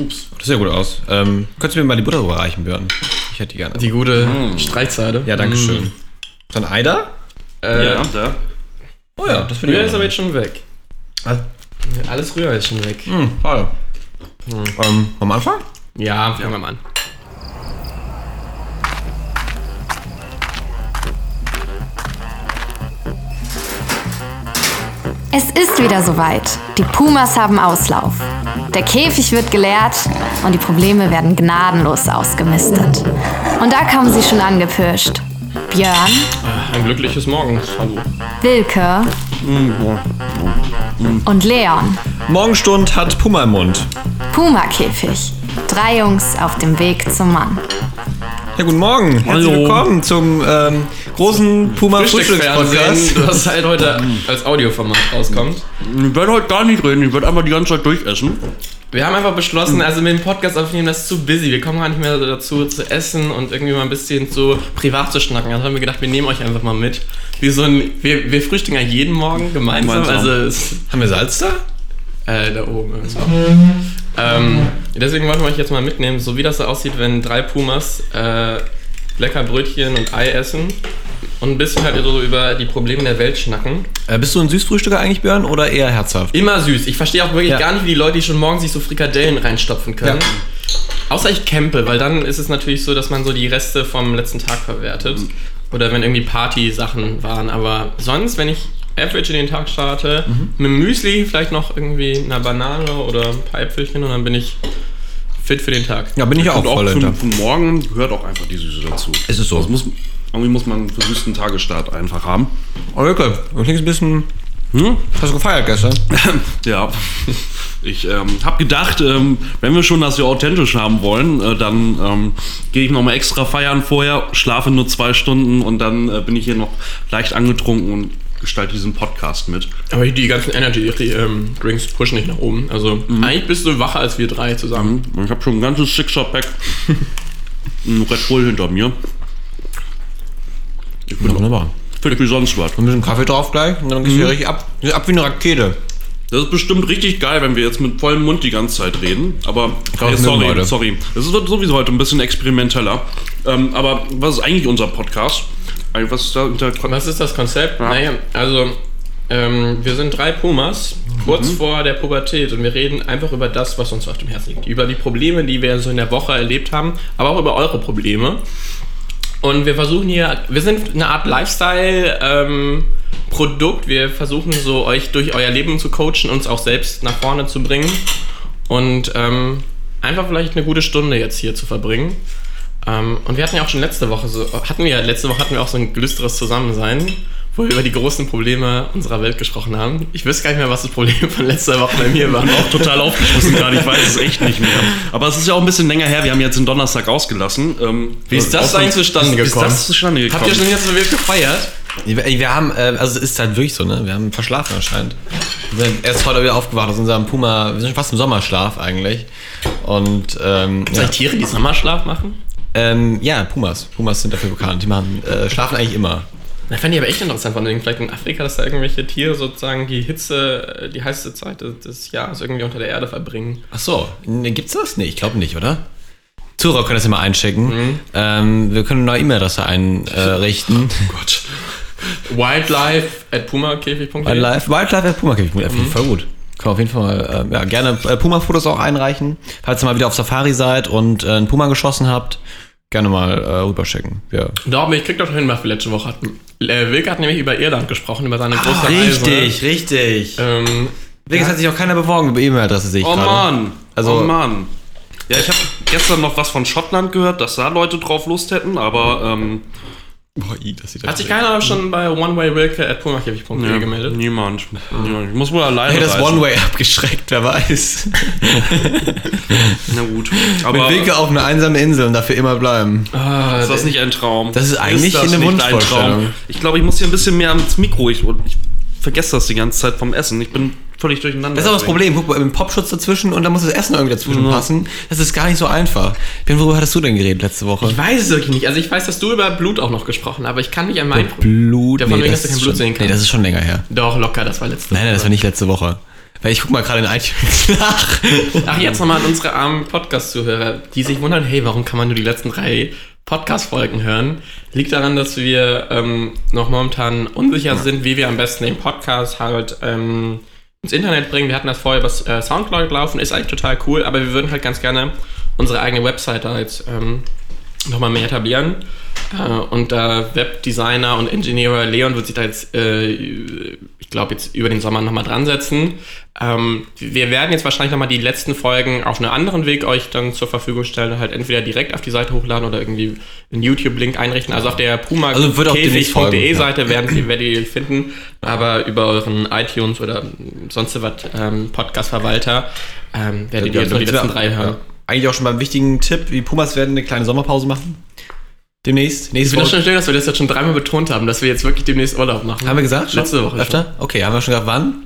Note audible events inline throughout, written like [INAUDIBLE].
Ups. Das sieht ja gut aus. Ähm, könntest du mir mal die Butter überreichen, Björn? Ich hätte die gerne. Die gute Streichseite. ja, danke schön. Ist ein Ei da? Äh, Ja, da. Oh ja, das finde ich ist aber jetzt schon weg. Alles Rühr ist schon weg. Hm, toll. Ähm, am Anfang? Ja, fangen wir mal an. Es ist wieder soweit. Die Pumas haben Auslauf. Der Käfig wird geleert und die Probleme werden gnadenlos ausgemistet. Und da kommen sie schon angepirscht. Björn, Ein glückliches Morgen. Hallo. Wilke und Leon. Morgenstund hat Puma im Mund. Puma-Käfig. Drei Jungs auf dem Weg zum Mann. Ja, guten Morgen. Herzlich Hallo. willkommen zum ähm, großen Puma Frühstückspodcast. Frühstücksfernsehen, [LAUGHS] das halt heute als Audioformat rauskommt. Ich werde heute gar nicht reden, ich werde einfach die ganze Zeit durchessen. Wir haben einfach beschlossen, also mit dem Podcast aufnehmen, das ist zu busy. Wir kommen gar nicht mehr dazu zu essen und irgendwie mal ein bisschen so privat zu schnacken. Also haben wir gedacht, wir nehmen euch einfach mal mit. Wie so ein, wir, wir frühstücken ja jeden Morgen gemeinsam. Gemeinsam. Also Haben wir Salz da? Äh, da oben. Ähm, deswegen wollen wir euch jetzt mal mitnehmen, so wie das so aussieht, wenn drei Pumas äh, lecker Brötchen und Ei essen und ein bisschen halt so über die Probleme der Welt schnacken. Äh, bist du ein Süßfrühstücker eigentlich, Björn, oder eher herzhaft? Immer süß. Ich verstehe auch wirklich Ja. gar nicht, wie die Leute, die schon morgens sich so Frikadellen reinstopfen können. Ja. Außer ich campe, weil dann ist es natürlich so, dass man so die Reste vom letzten Tag verwertet. Mhm. Oder wenn irgendwie Party-Sachen waren. Aber sonst, wenn ich average in den Tag starte, Mhm. mit Müsli, vielleicht noch irgendwie eine Banane oder ein paar Äpfelchen und dann bin ich fit für den Tag. Ja, bin ich auch Und auch voll für, hinter. für morgen gehört auch einfach die Süße dazu. Ist es so. Das muss, irgendwie muss man einen versüßten Tagesstart einfach haben. Oh, Wilke, du klingst ein bisschen... Hm? Hast du gefeiert gestern? [LAUGHS] Ja. Ich ähm, habe gedacht, ähm, wenn wir schon das hier authentisch haben wollen, äh, dann ähm, gehe ich nochmal extra feiern vorher, schlafe nur zwei Stunden und dann äh, bin ich hier noch leicht angetrunken und gestalte diesen Podcast mit. Aber die ganzen Energy-Drinks pushen nicht nach oben. Also Mhm. eigentlich bist du wacher als wir drei zusammen. Und ich habe schon ein ganzes Sixer-Pack [LAUGHS] ein Red Bull hinter mir. Ich bin Wunderbar. fit wie sonst was. Ein bisschen Kaffee drauf gleich und dann gehst du hier richtig ab. Ab wie eine Rakete. Das ist bestimmt richtig geil, wenn wir jetzt mit vollem Mund die ganze Zeit reden. Aber hey, sorry, sorry. Das wird sowieso heute ein bisschen experimenteller. Ähm, aber was ist eigentlich unser Podcast? Was ist da unter Was ist das Konzept? Ja. Naja, also ähm, wir sind drei Pumas, kurz vor der Pubertät und wir reden einfach über das, was uns auf dem Herzen liegt. Über die Probleme, die wir so in der Woche erlebt haben, aber auch über eure Probleme. Und wir versuchen hier, wir sind eine Art Lifestyle-Produkt. wir versuchen so euch durch euer Leben zu coachen, uns auch selbst nach vorne zu bringen und ähm, einfach vielleicht eine gute Stunde jetzt hier zu verbringen. Ähm, und wir hatten ja auch schon letzte Woche so, hatten wir, letzte Woche hatten wir auch so ein gelüsteres Zusammensein, wo wir über die großen Probleme unserer Welt gesprochen haben. Ich weiß gar nicht mehr, was das Problem von letzter Woche bei mir war. auch total aufgeschmissen gerade. Ich weiß es echt nicht mehr. Aber es ist ja auch ein bisschen länger her. Wir haben jetzt den Donnerstag ausgelassen. Ähm, Wie ist das eigentlich zustande Wie ist gekommen? das zustande gekommen? Habt ihr schon jetzt so wild gefeiert? Wir, haben, äh, also es ist halt wirklich so, ne? Wir haben verschlafen anscheinend. Wir sind erst heute wieder aufgewacht aus unserem Puma, wir sind fast im Sommerschlaf eigentlich. Und ähm, Gibt es ja, Tiere, die Sommerschlaf machen? Ähm, ja, Pumas. Pumas sind dafür bekannt. Die machen, äh, schlafen eigentlich immer. Na, fände ich aber echt interessant, von denen vielleicht in Afrika, dass da irgendwelche Tiere sozusagen die Hitze, äh, die heiße Zeit des- Jahres irgendwie unter der Erde verbringen. Ach so, ne, gibt's das? Nee, ich glaube nicht, oder? Zuhörer können das ja mal einschicken. Ähm, wir können eine neue E-Mail-Adresse einrichten. [LAUGHS] Oh Gott. Wildlife at pumakäfig.de Wildlife, Wildlife at Puma mhm. voll gut. Können wir auf jeden Fall mal, äh, ja, gerne äh, Puma-Fotos auch einreichen. Falls ihr mal wieder auf Safari seid und äh, einen Puma geschossen habt, gerne mal äh, rüberschicken. Ja. Doch, ich krieg doch hin, was wir letzte Woche hatten. Äh, Wilke hat nämlich über Irland gesprochen, über seine große Reise. richtig. Ähm, Wirklich, hat sich auch keiner beworben über E-Mail-Adresse, sehe ich Oh gerade. Mann. Also- oh Mann. Ja, ich habe gestern noch was von Schottland gehört, dass da Leute drauf Lust hätten, aber ähm, Boah, i, das sieht hat sich keiner schon bei onewaywilke at pumakäfig.de ja, gemeldet? niemand. Ich muss wohl alleine Hey, das. One-Way abgeschreckt, wer weiß. [LAUGHS] Na gut. Mit Aber Wilke auf eine einsame Insel und dafür immer bleiben. Ah, ist das nicht ein Traum? Das ist eigentlich das eine Wunschvorstellung. Ich glaube, ich muss hier ein bisschen mehr ans Mikro. Ich, ich vergesse das die ganze Zeit vom Essen. Ich bin völlig durcheinander. Das ist auch das Problem. Guck mal, dem Popschutz dazwischen und dann muss das Essen irgendwie dazwischen passen. Das ist gar nicht so einfach. Ben, worüber hattest du denn geredet letzte Woche? ich weiß es wirklich nicht. Also ich weiß, dass du über Blut auch noch gesprochen hast, aber ich kann nicht an mein Blut. Davon wegen, das dass du kein ist Blut schon, sehen kannst. Nee, das ist schon länger her. Doch, locker, das war letzte Nein, nein, das war nicht letzte Woche. Weil ich guck mal gerade in iTunes [LAUGHS] nach. Ach, jetzt nochmal an unsere armen Podcast-Zuhörer, die sich wundern, hey, warum kann man nur die letzten drei Podcast-Folgen hören? Liegt daran, dass wir ähm, noch momentan unsicher sind, wie wir am besten den Podcast halt ähm, ins Internet bringen. Wir hatten das vorher über äh, Soundcloud laufen, ist eigentlich total cool, aber wir würden halt ganz gerne unsere eigene Webseite jetzt ähm, nochmal mehr etablieren. Äh, und der Webdesigner und Ingenieur Leon wird sich da jetzt, äh, ich glaube, jetzt über den Sommer nochmal dran setzen. Ähm, wir werden jetzt wahrscheinlich nochmal die letzten Folgen auf einen anderen Weg euch dann zur Verfügung stellen, halt entweder direkt auf die Seite hochladen oder irgendwie einen YouTube-Link einrichten. Also auf der puma Also demnächst folgen, ja. Seite werden die, werdet ihr finden, aber über euren iTunes oder sonst was ähm, Podcast-Verwalter ähm, werdet ihr die letzten drei hören. Eigentlich auch schon beim wichtigen Tipp, wie Pumas werden eine kleine Sommerpause machen. Demnächst. Ich Nächste das Woche. schon schön, dass wir das jetzt schon dreimal betont haben, dass wir jetzt wirklich demnächst Urlaub machen. Haben wir gesagt? Letzte Schon? Woche schon. Öfter? Okay, haben wir schon gesagt, wann?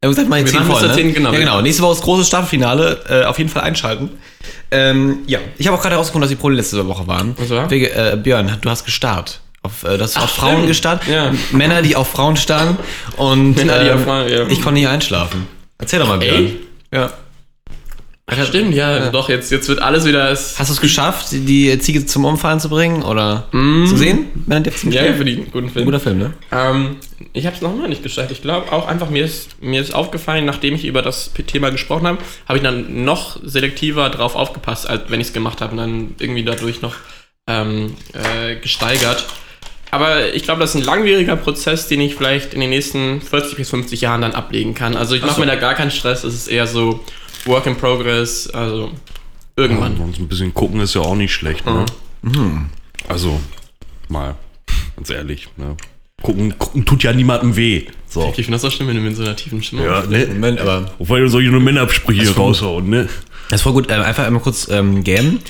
Wir haben gesagt, mal Wir zehn machen bis voll, ne? 10, genau. Ja, genau. Nächste Woche ist großes Staffelfinale. Äh, auf jeden Fall einschalten. Ähm, ja, ich habe auch gerade herausgefunden, dass die Pole letzte Woche waren. Was war? Wegen, äh, Björn, du hast gestarrt. Auf, äh, das auf Ach, Frauen stimmt. gestarrt. Ja. Männer, die auf Frauen starren. Und [LAUGHS] Männer, die ähm, auf Frauen, ja. ich konnte nicht einschlafen. Erzähl doch mal, Björn. Ey? Ja. Ach, stimmt, ja, doch, jetzt, jetzt wird alles wieder. Hast du es geschafft, die Ziege zum Umfallen zu bringen? Oder zu sehen? Männer, die auf Ziegen ja, für den guten Film. Guter Film, ne? Ähm, ich habe es nochmal nicht geschafft. Ich glaube auch einfach, mir ist, mir ist aufgefallen, nachdem ich über das Thema gesprochen habe, habe ich dann noch selektiver drauf aufgepasst, als wenn ich es gemacht habe und dann irgendwie dadurch noch ähm, äh, gesteigert. Aber ich glaube, das ist ein langwieriger Prozess, den ich vielleicht in den nächsten 40 bis 50 Jahren dann ablegen kann. Also ich mache mir da gar keinen Stress, es ist eher so Work in Progress, also irgendwann. Und so ein bisschen gucken ist ja auch nicht schlecht, ne? Mhm. Also, mal, ganz ehrlich, ne? Gucken, gucken tut ja niemandem weh. So. Ich finde das so schlimm, wenn du mit so einer tiefen Stimme Ja, ne? Moment, aber Wobei du solche Männerabsprüche hier raushauen, ne? Das ist voll gut. Ähm, einfach einmal kurz ähm, gamen.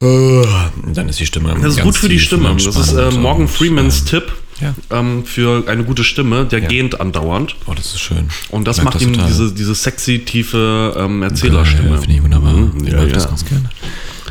Und dann ist die Stimme. Das ist ganz gut für die Stimme. und Das ist äh, Morgan und, Freemans Tipp Ja. ähm, für eine gute Stimme. Der gähnt andauernd. Oh, das ist schön. Und das macht ihm total. diese, diese sexy, tiefe ähm, Ja, Erzählerstimme. Finde ich wunderbar. Mhm, ich ja, mag das ja. ganz gerne.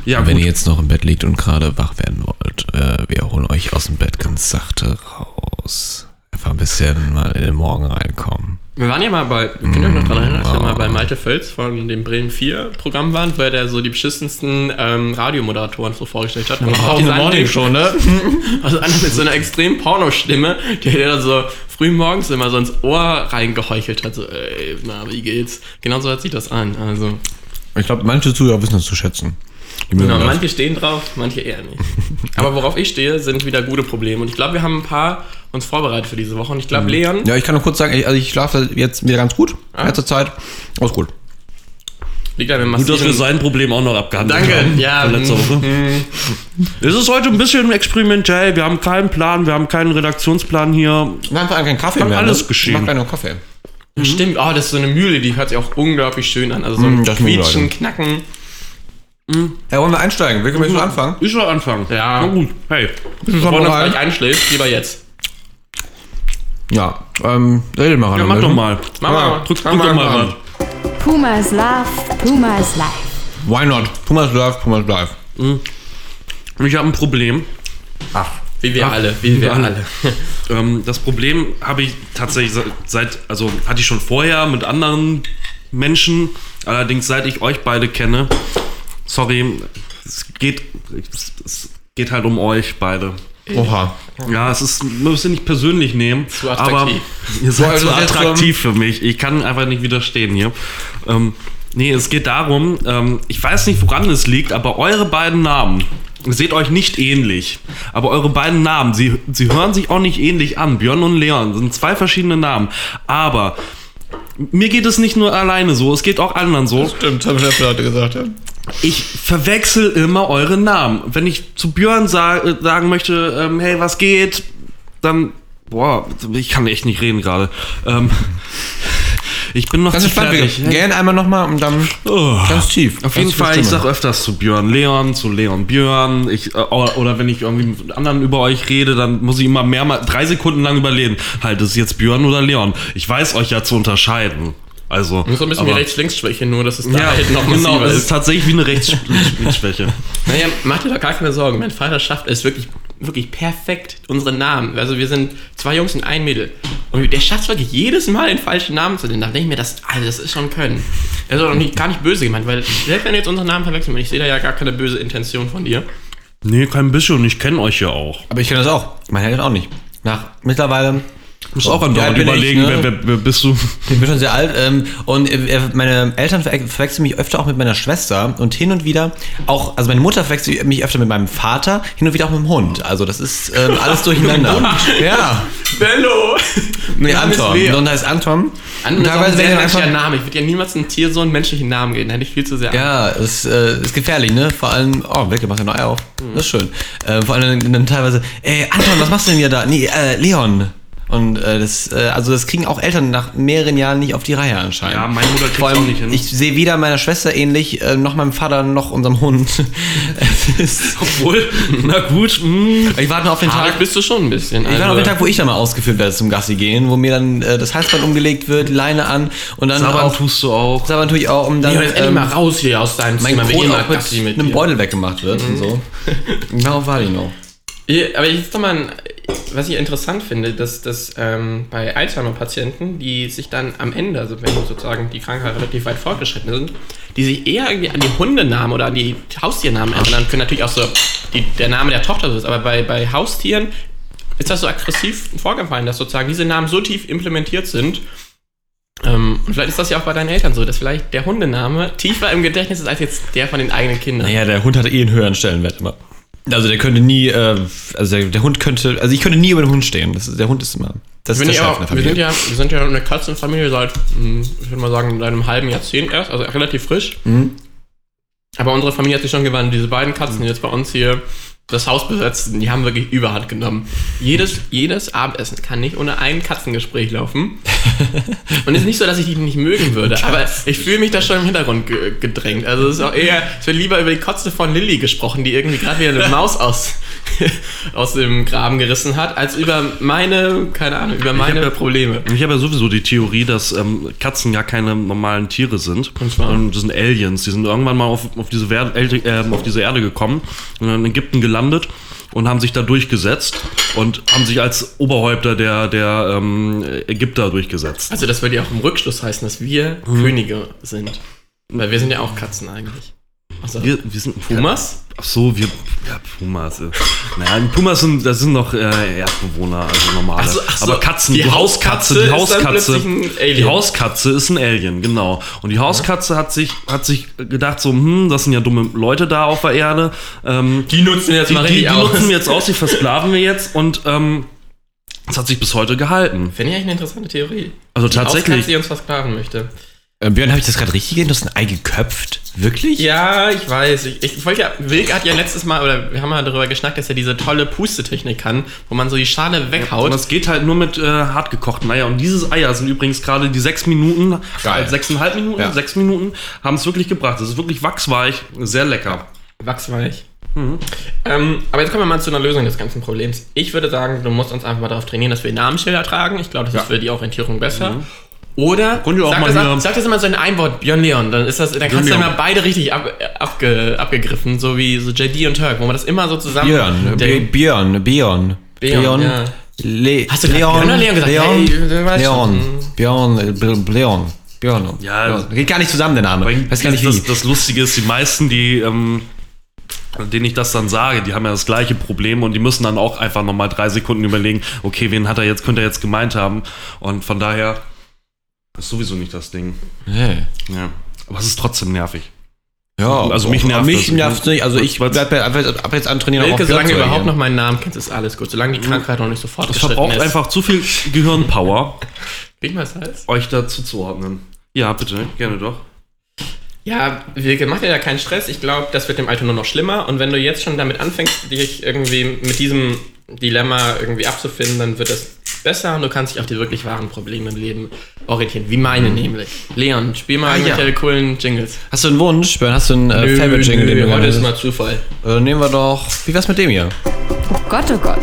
Ja, Und wenn ihr jetzt noch im Bett liegt und gerade wach werden wollt, äh, wir holen euch aus dem Bett ganz sachte raus. Einfach ein bisschen mal in den Morgen reinkommen. Wir waren ja mal bei, könnt ihr euch noch dran erinnern, als wir mal bei Malte Völz von dem Bremen 4 Programm waren, wo er der so die beschissensten ähm, Radiomoderatoren so vorgestellt hat. Auch diese eine- schon, ne? [LAUGHS] Also einer mit so einer extrem Pornostimme, der der dann so früh morgens immer so ins Ohr reingeheuchelt hat, so, ey, na, wie geht's? Genau so hört sich das an, also. Ich glaube, manche Zuhörer wissen das zu schätzen. Genau, manche stehen drauf, manche eher nicht. Aber worauf ich stehe, sind wieder gute Probleme. Und ich glaube, wir haben ein paar uns vorbereitet für diese Woche. Und ich glaube, Leon, Ja, ich kann nur kurz sagen, ich- also ich schlafe jetzt wieder ganz gut. In letzter Zeit. Alles gut. liegt an dem Gut, dass wir sein Problem auch noch abgehandelt Danke, haben. ja, Von letzter mm, Woche. Es ist heute ein bisschen experimentell. Wir haben keinen Plan, wir haben keinen Redaktionsplan hier. Wir haben vor allem keinen Kaffee Kann mehr. alles ne? geschehen. Ich mag keinen Kaffee. Stimmt, oh, das ist so eine Mühle, die hört sich auch unglaublich schön an. Also so ein Mm, das Mühle, Quietschen, Alter. Knacken. Ja, wollen wir einsteigen? Wir können schon anfangen. Ich soll anfangen. Ja. Na gut, hey. Bevor du gleich einschläfst, lieber jetzt. Ja, ähm, redet mal ran. Ja, mach doch mal. Mach mal. Drück, drück doch mal mal. ran. Puma is love, Puma is life. Why not? Pumas live, Pumas live. Ich habe ein Problem. Wie wir Ach, alle, wie wir alle. alle. [LAUGHS] Ähm, das Problem habe ich tatsächlich se- seit, also hatte ich schon vorher mit anderen Menschen, allerdings seit ich euch beide kenne. Sorry, es geht, es, es geht halt um euch beide. Oha. Ja, es ist, man muss es nicht persönlich nehmen. Zu Aber attraktiv. ihr seid also zu attraktiv für mich. Ich kann einfach nicht widerstehen hier. Ähm, nee, es geht darum, ähm, ich weiß nicht, woran es liegt, aber eure beiden Namen, ihr seht euch nicht ähnlich. Aber eure beiden Namen, sie, sie hören sich auch nicht ähnlich an. Björn und Leon sind zwei verschiedene Namen. Aber mir geht es nicht nur alleine so, es geht auch anderen so. Stimmt, haben wir Leute gesagt, ja. Ich verwechsel immer eure Namen. Wenn ich zu Björn sa äh, sagen möchte, ähm, hey, was geht, dann, boah, ich kann echt nicht reden gerade. Ähm, [LAUGHS] ich bin noch Ganz zu entspannt, fertig. gähnen einmal nochmal und dann Oh. ganz tief. Auf Ganz jeden Fall, ich Stimme. sag öfters zu Björn Leon, zu Leon Björn. Ich, äh, oder, oder wenn ich irgendwie mit anderen über euch rede, dann muss ich immer mehrmals drei Sekunden lang überlegen. Halt, ist es jetzt Björn oder Leon? Ich weiß euch ja zu unterscheiden. Also. So ein bisschen wie aber- Rechts-Links-Schwäche, nur dass es da Ja, halt noch genau, massiver es ist ist. tatsächlich wie eine Rechtsschwäche. [LAUGHS] Naja, mach dir doch gar keine Sorgen. Mein Vater schafft es wirklich wirklich perfekt unsere Namen. Also wir sind zwei Jungs und ein Mädel. Und der schafft wirklich jedes Mal den falschen Namen zu nennen. Da denke ich mir, das, also das ist schon Können. Das ist auch nicht, gar nicht böse gemeint, weil selbst wenn jetzt unseren Namen verwechseln, und ich sehe da ja gar keine böse Intention von dir. Nee, kein bisschen. Ich kenne euch ja auch. Aber ich kenne das auch. Meine Eltern auch nicht. Nach mittlerweile Du musst auch alt andauernd bin ich, überlegen, ne? wer, wer, wer bist du? Ich bin schon sehr alt ähm, und äh, meine Eltern ver verwechseln mich öfter auch mit meiner Schwester und hin und wieder auch, also meine Mutter verwechselt mich öfter mit meinem Vater, hin und wieder auch mit dem Hund. Also das ist ähm, [LAUGHS] alles durcheinander. ja. Bello! Nee, ist Anton. Der Hund heißt Anton. An Und ist ein teilweise sehr menschlicher einfach. Name. Ich würde ja niemals einem Tier so einen menschlichen Namen geben. Da hätte ich viel zu sehr. Ja, es äh, ist gefährlich, ne? Vor allem, oh, Wickel, machst du ein Ei auf. Das ist schön. Äh, vor allem dann teilweise, ey, Anton, was machst du denn hier da? Nee, äh, Leon. Und äh, das, äh, also das kriegen auch Eltern nach mehreren Jahren nicht auf die Reihe anscheinend. Ja, meine Mutter allem, auch nicht hin. Ich sehe weder meiner Schwester ähnlich, äh, noch meinem Vater, noch unserem Hund. [LAUGHS] [LAUGHS] Obwohl, na gut. Mh. ich warte nur auf den Haarig Tag. bist du schon ein bisschen. Ich warte auf den Tag, wo ich dann mal ausgeführt werde zum Gassi gehen, wo mir dann äh, das Halsband umgelegt wird, Leine an und dann Sabbern auch tust du auch. Sabbern tue ich auch, um dann Leon, jetzt ähm, mal raus hier aus deinem Zimmer. Mal auch mit, Gassi mit einem. Beutel weggemacht wird und so. [LAUGHS] Darauf warte ich noch. Ja, Aber jetzt noch mal, ein- was ich interessant finde, dass, dass ähm, bei Alzheimer-Patienten, die sich dann am Ende, also wenn sozusagen die Krankheit relativ weit fortgeschritten sind, die sich eher irgendwie an die Hundenamen oder an die Haustiernamen erinnern können, natürlich auch so die, der Name der Tochter so ist, aber bei, bei Haustieren ist das so aggressiv vorgefallen, dass sozusagen diese Namen so tief implementiert sind. Ähm, und vielleicht ist das ja auch bei deinen Eltern so, dass vielleicht der Hundename tiefer im Gedächtnis ist als jetzt der von den eigenen Kindern. Naja, der Hund hatte eh einen höheren Stellenwert immer. Also der könnte nie, äh, also der, der Hund könnte, also ich könnte nie über den Hund stehen. Das ist, der Hund ist immer, das ist der Chef auch, der wir, sind Familie. ja, wir sind ja eine Katzenfamilie seit, hm, ich würde mal sagen, seit einem halben Jahrzehnt erst, also relativ frisch. Mhm. Aber unsere Familie hat sich schon gewandelt. Diese beiden Katzen, die jetzt bei uns hier das Haus besetzen, die haben wirklich Überhand genommen. Jedes, jedes Abendessen kann nicht ohne ein Katzengespräch laufen. [LAUGHS] Und es ist nicht so, dass ich die nicht mögen würde, aber ich fühle mich da schon im Hintergrund ge gedrängt. Also es ist auch eher, es wird lieber über die Kotze von Lilly gesprochen, die irgendwie gerade wieder eine [LAUGHS] Maus aus, aus dem Graben gerissen hat, als über meine, keine Ahnung, über meine hab ja- Probleme. Ich habe ja sowieso die Theorie, dass ähm, Katzen ja keine normalen Tiere sind. Und zwar? Und das sind Aliens. Die sind irgendwann mal auf, auf, diese, Wer Elde- ähm, auf diese Erde gekommen und in Ägypten gelandet und haben sich da durchgesetzt und haben sich als Oberhäupter der, der ähm, Ägypter durchgesetzt. Also das würde ja auch im Rückschluss heißen, dass wir Könige sind. Weil wir sind ja auch Katzen eigentlich. Also, Wir, wir sind Pumas? Ach so, wir. Ja, Pumas. äh, Naja, Pumas sind, das sind noch äh, Erdbewohner, also normale. Ach so, ach so, Aber Katzen, die die, Hauskatze, die Hauskatze. Die Hauskatze ist ein Alien, genau. Und die Hauskatze hat sich, hat sich gedacht, so, hm, das sind ja dumme Leute da auf der Erde. Ähm, Die nutzen jetzt die, mal die, richtig die aus. nutzen wir jetzt aus, die versklaven wir jetzt und ähm, das hat sich bis heute gehalten. Finde ich eigentlich eine interessante Theorie. Also Die tatsächlich. Hauskatze, die uns versklaven möchte. Äh, Björn, habe ich das gerade richtig gesehen? Du hast ein Ei geköpft? Wirklich? Ja, ich weiß. Ich, ich wollte ja, Wilk hat ja letztes Mal, oder wir haben ja darüber geschnackt, dass er diese tolle Pustetechnik kann, wo man so die Schale weghaut. Und das geht halt nur mit äh, hart gekochten Eier. Und dieses Eier sind übrigens gerade die sechs Minuten, Geil. äh, sechseinhalb Minuten, Ja. sechs Minuten, haben es wirklich gebracht. Das ist wirklich wachsweich, sehr lecker. Wachsweich. Ähm, aber jetzt kommen wir mal zu einer Lösung des ganzen Problems. Ich würde sagen, du musst uns einfach mal darauf trainieren, dass wir Namensschilder tragen. Ich glaube, das ist für die Orientierung besser. Oder Könnt ihr auch sag, mal das, hier- sag das immer so in einem Wort, Björn Leon, dann ist das, dann kannst du Leon. immer beide richtig ab, abge, abgegriffen, so wie so JD und Turk, wo man das immer so zusammen. Björn, Björn, Björn. Björn, ja. Le Hast du Björn oder Leon gesagt? Leon, Hey, du Leon. Björn, äh, Bl- Leon, Björn. Ja, Björn. Geht gar nicht zusammen, der Name. Weiß gar nicht das, das Lustige ist, die meisten, die, ähm, denen ich das dann sage, die haben ja das gleiche Problem und die müssen dann auch einfach nochmal drei Sekunden überlegen, okay, wen hat er jetzt, könnte er jetzt gemeint haben. Und von daher ist sowieso nicht das Ding. Nee. Ja. Aber es ist trotzdem nervig. Ja, Also mich nervt Mich das. nervt nicht. Also ich werde ab, jetzt- ab jetzt antrainieren, Wilke, solange überhaupt noch meinen Namen kennst, ist alles gut. Solange die Krankheit noch nicht sofort Es verbraucht ist. einfach zu viel Gehirnpower, mal das euch dazu zu ordnen. Ja, bitte, gerne doch. Ja, Wilke, mach dir da keinen Stress. Ich glaube, das wird dem Alter nur noch schlimmer. Und wenn du jetzt schon damit anfängst, dich irgendwie mit diesem Dilemma irgendwie abzufinden, dann wird das besser und du kannst dich auf die wirklich wahren Probleme im Leben orientieren. Wie meine nämlich. Leon, spiel mal Ah, irgendwelche ja. coolen Jingles. Hast du einen Wunsch, Björn? Hast du einen äh, Favorite-Jingle, den du heute ist mal Zufall. Äh, nehmen wir doch. Wie wär's mit dem hier? Oh Gott, oh Gott.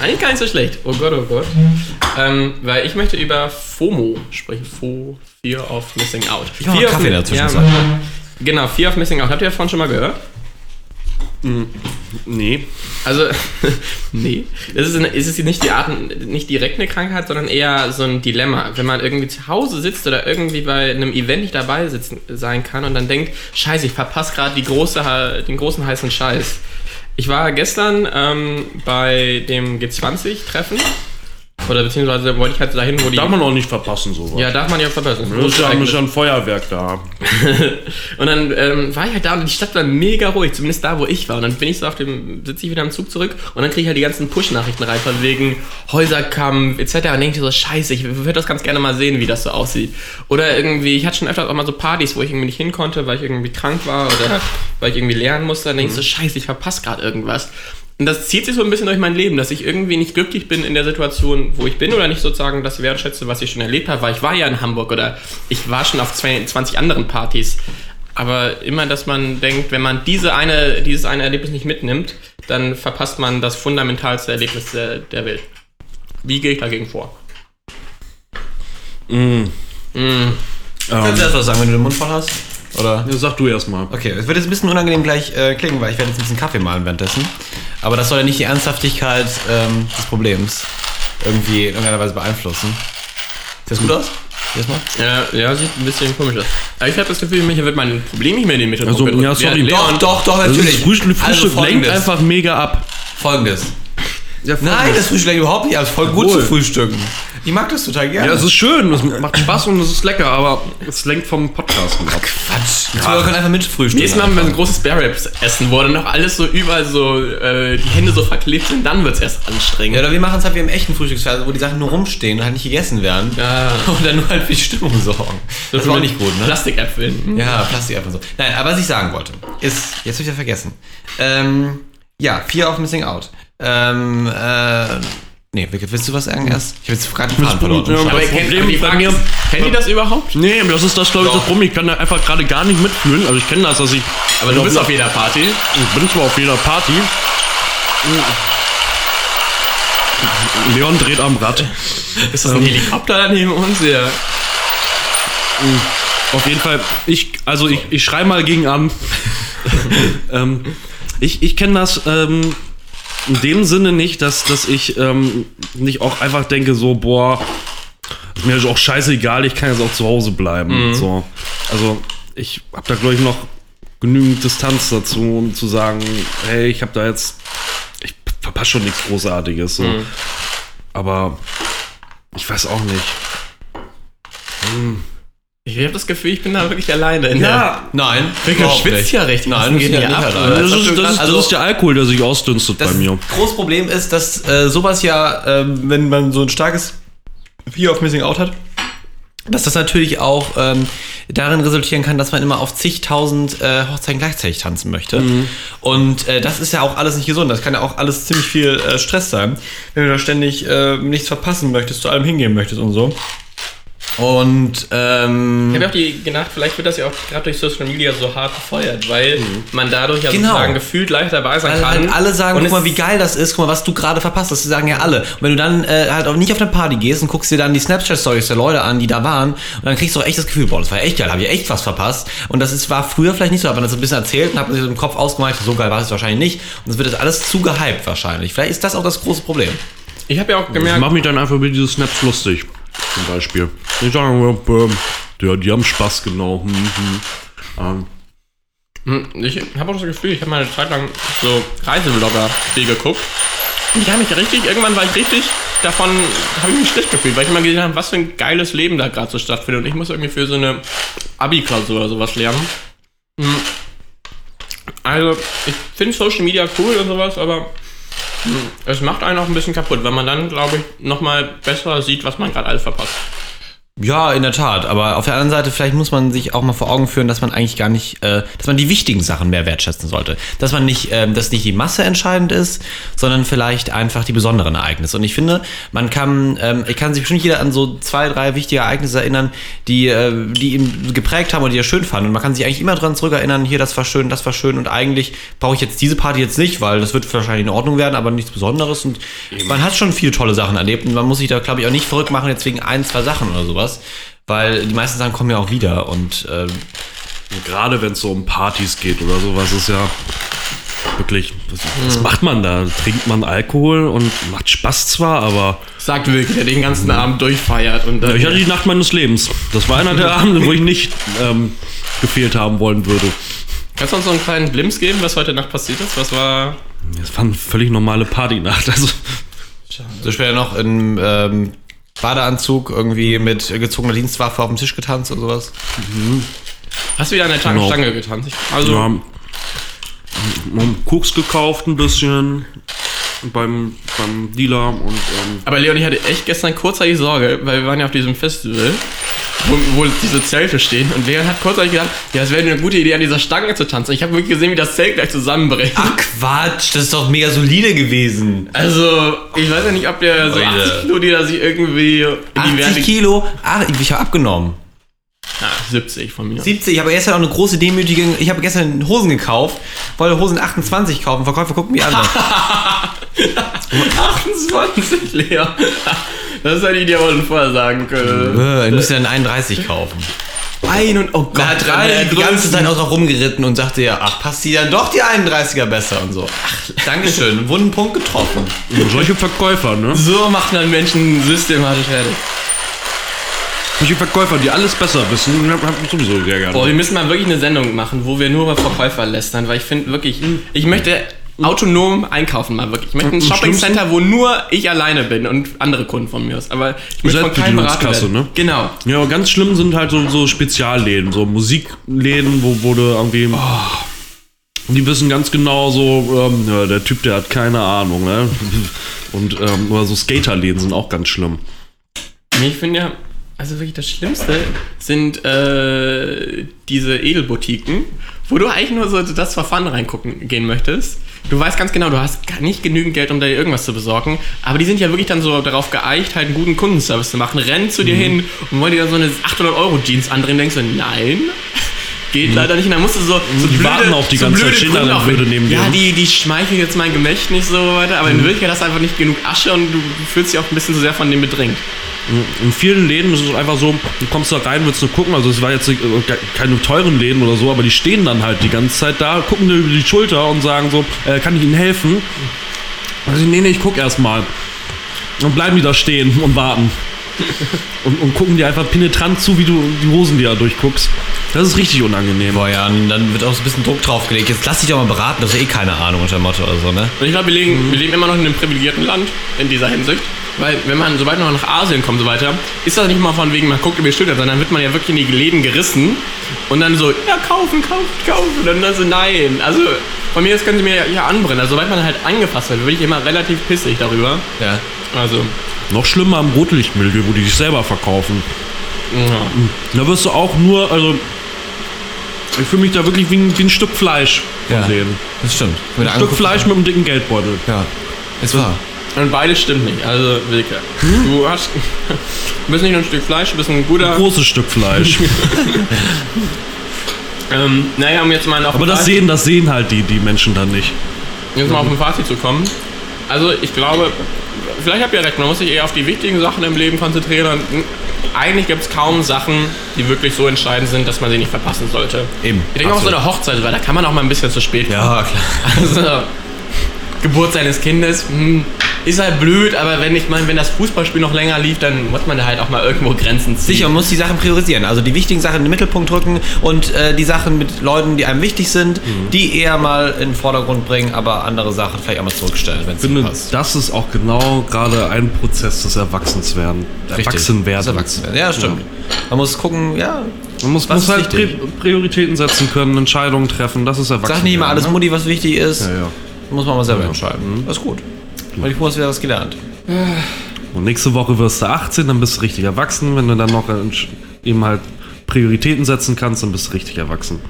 Eigentlich gar nicht so schlecht. Oh Gott, oh Gott. Ähm, weil ich möchte über FOMO sprechen. Fo Fear of Missing Out. Ich Fear of Kaffee der ja. Genau, Fear of Missing Out. Habt ihr davon schon mal gehört? Nee. Also, [LAUGHS] nee. Es ist, eine, es ist nicht die Art, nicht direkt eine Krankheit, sondern eher so ein Dilemma. Wenn man irgendwie zu Hause sitzt oder irgendwie bei einem Event nicht dabei sitzen, sein kann und dann denkt, scheiße, ich verpasse gerade große, den großen heißen Scheiß. Ich war gestern ähm, bei dem G20-Treffen. Oder beziehungsweise wollte ich halt dahin, wo die. Darf man auch nicht verpassen, sowas. ja, darf man ja verpassen. Das ist ja, ein Feuerwerk da. [LAUGHS] Und dann ähm, war ich halt da und die Stadt war mega ruhig, zumindest da, wo ich war. Und dann bin ich so auf dem, sitze ich wieder am Zug zurück und dann kriege ich halt die ganzen Push-Nachrichten rein von wegen Häuserkampf etc. Und denke ich so, scheiße, ich würde das ganz gerne mal sehen, wie das so aussieht. Oder irgendwie, ich hatte schon öfter auch mal so Partys, wo ich irgendwie nicht hin konnte, weil ich irgendwie krank war oder weil ich irgendwie lernen musste. Dann denke ich so, scheiße, ich verpasse gerade irgendwas. Und das zieht sich so ein bisschen durch mein Leben, dass ich irgendwie nicht glücklich bin in der Situation, wo ich bin oder nicht sozusagen das wertschätze, was ich schon erlebt habe, weil ich war ja in Hamburg oder ich war schon auf 20 anderen Partys. Aber immer, dass man denkt, wenn man diese eine, dieses eine Erlebnis nicht mitnimmt, dann verpasst man das fundamentalste Erlebnis der, der Welt. Wie gehe ich dagegen vor? Kannst du erst was sagen, wenn du den Mund voll hast? Oder? Ja, sag du erstmal. Okay, es wird jetzt ein bisschen unangenehm gleich äh, klingen, weil ich werde jetzt ein bisschen Kaffee malen währenddessen. Aber das soll ja nicht die Ernsthaftigkeit ähm, des Problems irgendwie in irgendeiner Weise beeinflussen. Sieht das gut aus? Erstmal? Ja, ja, sieht ein bisschen komisch aus. Aber ich habe das Gefühl, hier wird mein Problem nicht mehr in den Mittelpunkt Also, ja, sorry, Doch, doch, doch, Das natürlich. ist Frühstück, Frühstück also lenkt einfach mega ab. Folgendes. Ja, Nein, das Frühstück überhaupt nicht ab. Es ist voll gut Obwohl. zu frühstücken. Ich mag das total gerne. Ja, es ist schön, es macht Spaß und es ist lecker, aber es lenkt vom Podcasten ab. Quatsch. Die Zuhörer können einfach mitfrühstücken. Nächstes Mal, wenn wir ein großes Spare Ribs essen, wo dann noch alles so überall so, äh, die Hände so verklebt sind, dann wird's erst anstrengend. Ja, oder wir machen es halt wie im echten Frühstücksfernsehen, wo die Sachen nur rumstehen und halt nicht gegessen werden. Ja. [LAUGHS] Und dann nur halt für die Stimmung sorgen. Das ist auch nicht gut, ne? Plastikäpfeln. Ja, Plastik einfach so. Nein, aber was ich sagen wollte, ist, jetzt habe ich ja vergessen. Ähm, ja, Fear of Missing Out. Ähm, äh, nee, willst du was sagen erst? Ich habe jetzt gerade einen Faden verloren. Ja, Das Problem die bei mir- ist, kennt ihr das überhaupt? Nee, das ist das, glaube ich, das. Problem. Ich kann da einfach gerade gar nicht mitfühlen. Also ich kenne das, dass ich... Aber du bist auf jeder Party. Ich bin zwar auf jeder Party. Leon dreht am Rad. [LAUGHS] Ist das ein Helikopter da neben uns? Ja. Auf jeden Fall, ich, also ich, ich schreibe mal gegen an. [LAUGHS] ähm, ich ich kenne das ähm, in dem Sinne nicht, dass, dass ich ähm, nicht auch einfach denke, so, boah, ist mir auch scheißegal, ich kann jetzt auch zu Hause bleiben. So. Also ich habe da, glaube ich, noch genügend Distanz dazu, um zu sagen, hey, ich habe da jetzt, ich verpasse schon nichts Großartiges. So. Aber ich weiß auch nicht. Ich habe das Gefühl, ich bin da wirklich alleine. In der, Nein, überhaupt schwitzt ja richtig. Was Nein, geht ja nicht ab? Das ist, das, ist, Also- das ist der Alkohol, der sich ausdünstet Das bei mir. große Problem ist, dass äh, sowas ja, ähm, wenn man so ein starkes Fear of Missing Out hat, dass das natürlich auch ähm, darin resultieren kann, dass man immer auf zigtausend äh, Hochzeiten gleichzeitig tanzen möchte. Und äh, das ist ja auch alles nicht gesund. Das kann ja auch alles ziemlich viel äh, Stress sein, wenn du da ständig äh, nichts verpassen möchtest, zu allem hingehen möchtest und so. Und ähm, Ich habe auch die gedacht, vielleicht wird das ja auch gerade durch Social Media so hart befeuert, weil man dadurch ja Genau. sozusagen gefühlt leicht dabei sein Weil kann. halt alle sagen, Und guck mal, wie geil das ist, guck mal, was du gerade verpasst hast. Das sagen ja alle. Und wenn du dann äh, halt auch nicht auf eine Party gehst und guckst dir dann die Snapchat-Stories der Leute an, die da waren, und dann kriegst du auch echt das Gefühl, boah, das war echt geil, habe ich echt was verpasst. Und das ist, war früher vielleicht nicht so, aber man hat das ein bisschen erzählt und hat man sich so im Kopf ausgemalt, so geil war es wahrscheinlich nicht. Und es wird jetzt alles zu gehypt wahrscheinlich. Vielleicht ist das auch das große Problem. Ich habe ja auch Ich gemerkt, mache mich dann einfach über diese Snaps lustig. Zum Beispiel. Ich sage, ähm, ja, die haben Spaß, genau. Hm, hm. Ähm, Hm, Ich habe auch das Gefühl, ich habe mal eine Zeit lang so Reisevlogger viel geguckt. Ich habe mich richtig, irgendwann war ich richtig davon, habe ich mich schlecht gefühlt, weil ich immer gesehen habe, was für ein geiles Leben da gerade so stattfindet. Und ich muss irgendwie für so eine Abi-Klausur oder sowas lernen. Hm. Also, ich finde Social Media cool und sowas, aber es macht einen auch ein bisschen kaputt, weil man dann, glaube ich, nochmal besser sieht, was man gerade alles verpasst. Ja, in der Tat. Aber auf der anderen Seite, vielleicht muss man sich auch mal vor Augen führen, dass man eigentlich gar nicht, äh, dass man die wichtigen Sachen mehr wertschätzen sollte. Dass man nicht, ähm, dass nicht die Masse entscheidend ist, sondern vielleicht einfach die besonderen Ereignisse. Und ich finde, man kann, ähm, ich kann sich bestimmt jeder an so zwei, drei wichtige Ereignisse erinnern, die, äh, die ihn geprägt haben und die er schön fand. Und man kann sich eigentlich immer dran zurückerinnern, hier, das war schön, das war schön. Und eigentlich brauche ich jetzt diese Party jetzt nicht, weil das wird wahrscheinlich in Ordnung werden, aber nichts Besonderes. Und man hat schon viele tolle Sachen erlebt und man muss sich da, glaube ich, auch nicht verrückt machen, jetzt wegen ein, zwei Sachen oder sowas. Weil die meisten Sachen kommen ja auch wieder und ähm, gerade wenn es so um Partys geht oder sowas, ist ja wirklich was macht man da? Trinkt man Alkohol und macht Spaß zwar, aber Sagt wirklich, der den ganzen Abend durchfeiert und ja, ich hatte die Nacht meines Lebens. Das war einer der [LAUGHS] Abende, wo ich nicht ähm, gefehlt haben wollen würde. Kannst du uns so einen kleinen Blimps geben, was heute Nacht passiert ist? Was war. Das war eine völlig normale Partynacht. Also, So später noch in ähm, Badeanzug irgendwie mit gezogener Dienstwaffe auf dem Tisch getanzt und sowas. Hast du wieder an der Genau. Tankstange getanzt? Also, wir haben, Koks gekauft ein bisschen beim, beim Dealer und ähm, aber Leon, ich hatte echt gestern kurzzeitig Sorge, weil wir waren ja auf diesem Festival, wo, wo diese Zelte stehen. Und Leon hat kurzzeitig gedacht, ja, es wäre eine gute Idee, an dieser Stange zu tanzen. Ich habe wirklich gesehen, wie das Zelt gleich zusammenbricht. Ach Quatsch, das ist doch mega solide gewesen. Also, ich weiß ja nicht, ob der so Leute. 80 Kilo, die da sich irgendwie in die 80 Werte... Kilo? Ach, ich habe abgenommen. Ah, 70 von mir. 70, ich habe gestern auch eine große Demütigung. Ich habe gestern Hosen gekauft, wollte Hosen 28 kaufen. Verkäufer gucken mich an. [LAUGHS] 28, Leon. Das hätte ich dir wohl vorher sagen können. Äh, ich musste dann 31 kaufen. Ein und oh Da hat Gott, er die ganze. Zeit auch noch rumgeritten und sagte ja, ach, passt die dann doch die 31er besser und so. Ach, Dankeschön, wunden Punkt getroffen. solche Verkäufer, ne? So macht man Menschen systematisch fertig. Solche Verkäufer, die alles besser wissen, hab hab ich sowieso sehr gerne. Boah, wir müssen mal wirklich eine Sendung machen, wo wir nur über Verkäufer lästern, weil ich finde wirklich, ich möchte autonom einkaufen mal wirklich. Ich möchte ein Shoppingcenter, wo nur ich alleine bin und andere Kunden von mir aus. Aber ich möchte von keinem beraten ne? Genau. Ja, aber ganz schlimm sind halt so, so Spezialläden, so Musikläden, wo wurde irgendwie. Die wissen ganz genau so, ähm, ja, der Typ, der hat keine Ahnung, ne? Und ähm, oder so Skaterläden sind auch ganz schlimm. Nee, Ich finde ja, also wirklich das Schlimmste sind äh, diese Edelboutiquen, wo du eigentlich nur so das Verfahren reingucken gehen möchtest. Du weißt ganz genau, du hast gar nicht genügend Geld, um da irgendwas zu besorgen, aber die sind ja wirklich dann so darauf geeicht, halt einen guten Kundenservice zu machen, rennen zu dir hin und wollen dir dann so eine 800 Euro Jeans andrehen, denkst du, nein. Geht leider nicht. Und dann musst du so, so Die warten auf die ganze Zeit, dann auch- blöde neben dir. Ja, die, die schmeicheln jetzt mein Gemächt nicht so weiter, aber in Wirklichkeit hast du einfach nicht genug Asche und du fühlst dich auch ein bisschen zu sehr von dem bedrängt. In vielen Läden ist es einfach so, du kommst da rein, willst nur gucken, also es war jetzt äh, ke- keine teuren Läden oder so, aber die stehen dann halt die ganze Zeit da, gucken dir über die Schulter und sagen so, äh, kann ich Ihnen helfen? Also, nee, nee, ich guck erst mal. Und bleiben die da stehen und warten. [LAUGHS] Und, und gucken dir einfach penetrant zu, wie du die Hosen dir da durchguckst. Das ist richtig unangenehm. Boah, ja, und dann wird auch so ein bisschen Druck draufgelegt. Jetzt lass dich doch mal beraten, das ist eh keine Ahnung unter dem Motto oder so, ne? Und ich glaube, wir, legen- wir leben immer noch in einem privilegierten Land in dieser Hinsicht. Weil, wenn man, sobald man nach Asien kommt und so weiter, ist das nicht mal von wegen, man guckt über die Schulter, sondern wird man ja wirklich in die Läden gerissen und dann so, ja, kaufen, kaufen, kaufen. Und dann, dann so, nein. Also, von mir, das können sie mir ja, ja anbrennen. Also, sobald man halt angefasst wird, bin ich immer relativ pissig darüber. Ja. Also, Noch schlimmer im Rotlichtmilieu, wo die sich selber verkaufen. ja. Da wirst du auch nur, also ich fühle mich da wirklich wie ein, wie ein Stück Fleisch Ja. versehen. Das stimmt. Mit Ein Stück Fleisch mit einem dicken Geldbeutel. Ja. Ist wahr. Und beides stimmt nicht. Also, Wilke. Du hast. Du bist nicht nur ein Stück Fleisch, du bist ein guter. Großes Stück Fleisch. [LAUGHS] Ähm, naja, um jetzt mal auf Aber das sehen, das sehen halt die, die Menschen dann nicht. Jetzt mal auf ein Fazit zu kommen. Also ich glaube, vielleicht habt ihr recht, man muss sich eher auf die wichtigen Sachen im Leben konzentrieren. Und eigentlich gibt es kaum Sachen, die wirklich so entscheidend sind, dass man sie nicht verpassen sollte. Eben. Ich denke auch so eine Hochzeit, weil da kann man auch mal ein bisschen zu spät kommen. Ja, klar. [LAUGHS] Also, Geburt seines Kindes, hm, ist halt blöd, aber wenn ich meine, wenn das Fußballspiel noch länger lief, dann muss man da halt auch mal irgendwo Grenzen ziehen. Sicher, man muss die Sachen priorisieren. Also die wichtigen Sachen in den Mittelpunkt rücken und äh, die Sachen mit Leuten, die einem wichtig sind, die eher mal in den Vordergrund bringen, aber andere Sachen vielleicht auch mal zurückstellen, wenn es Ich finde, nicht passt. das ist auch genau gerade ein Prozess des Erwachsenswerden. Das Erwachsenwerden. Ja, stimmt. Man muss gucken, ja, Man muss, Was muss halt wichtig? Prioritäten setzen können, Entscheidungen treffen. Das ist Erwachsenwerden. sag nicht immer alles ne? Mutti, was wichtig ist. Ja, ja. Muss man mal selber entscheiden. Das ist gut. Weil ich muss wieder was gelernt. Und nächste Woche wirst du 18, dann bist du richtig erwachsen. Wenn du dann noch eben halt Prioritäten setzen kannst, dann bist du richtig erwachsen.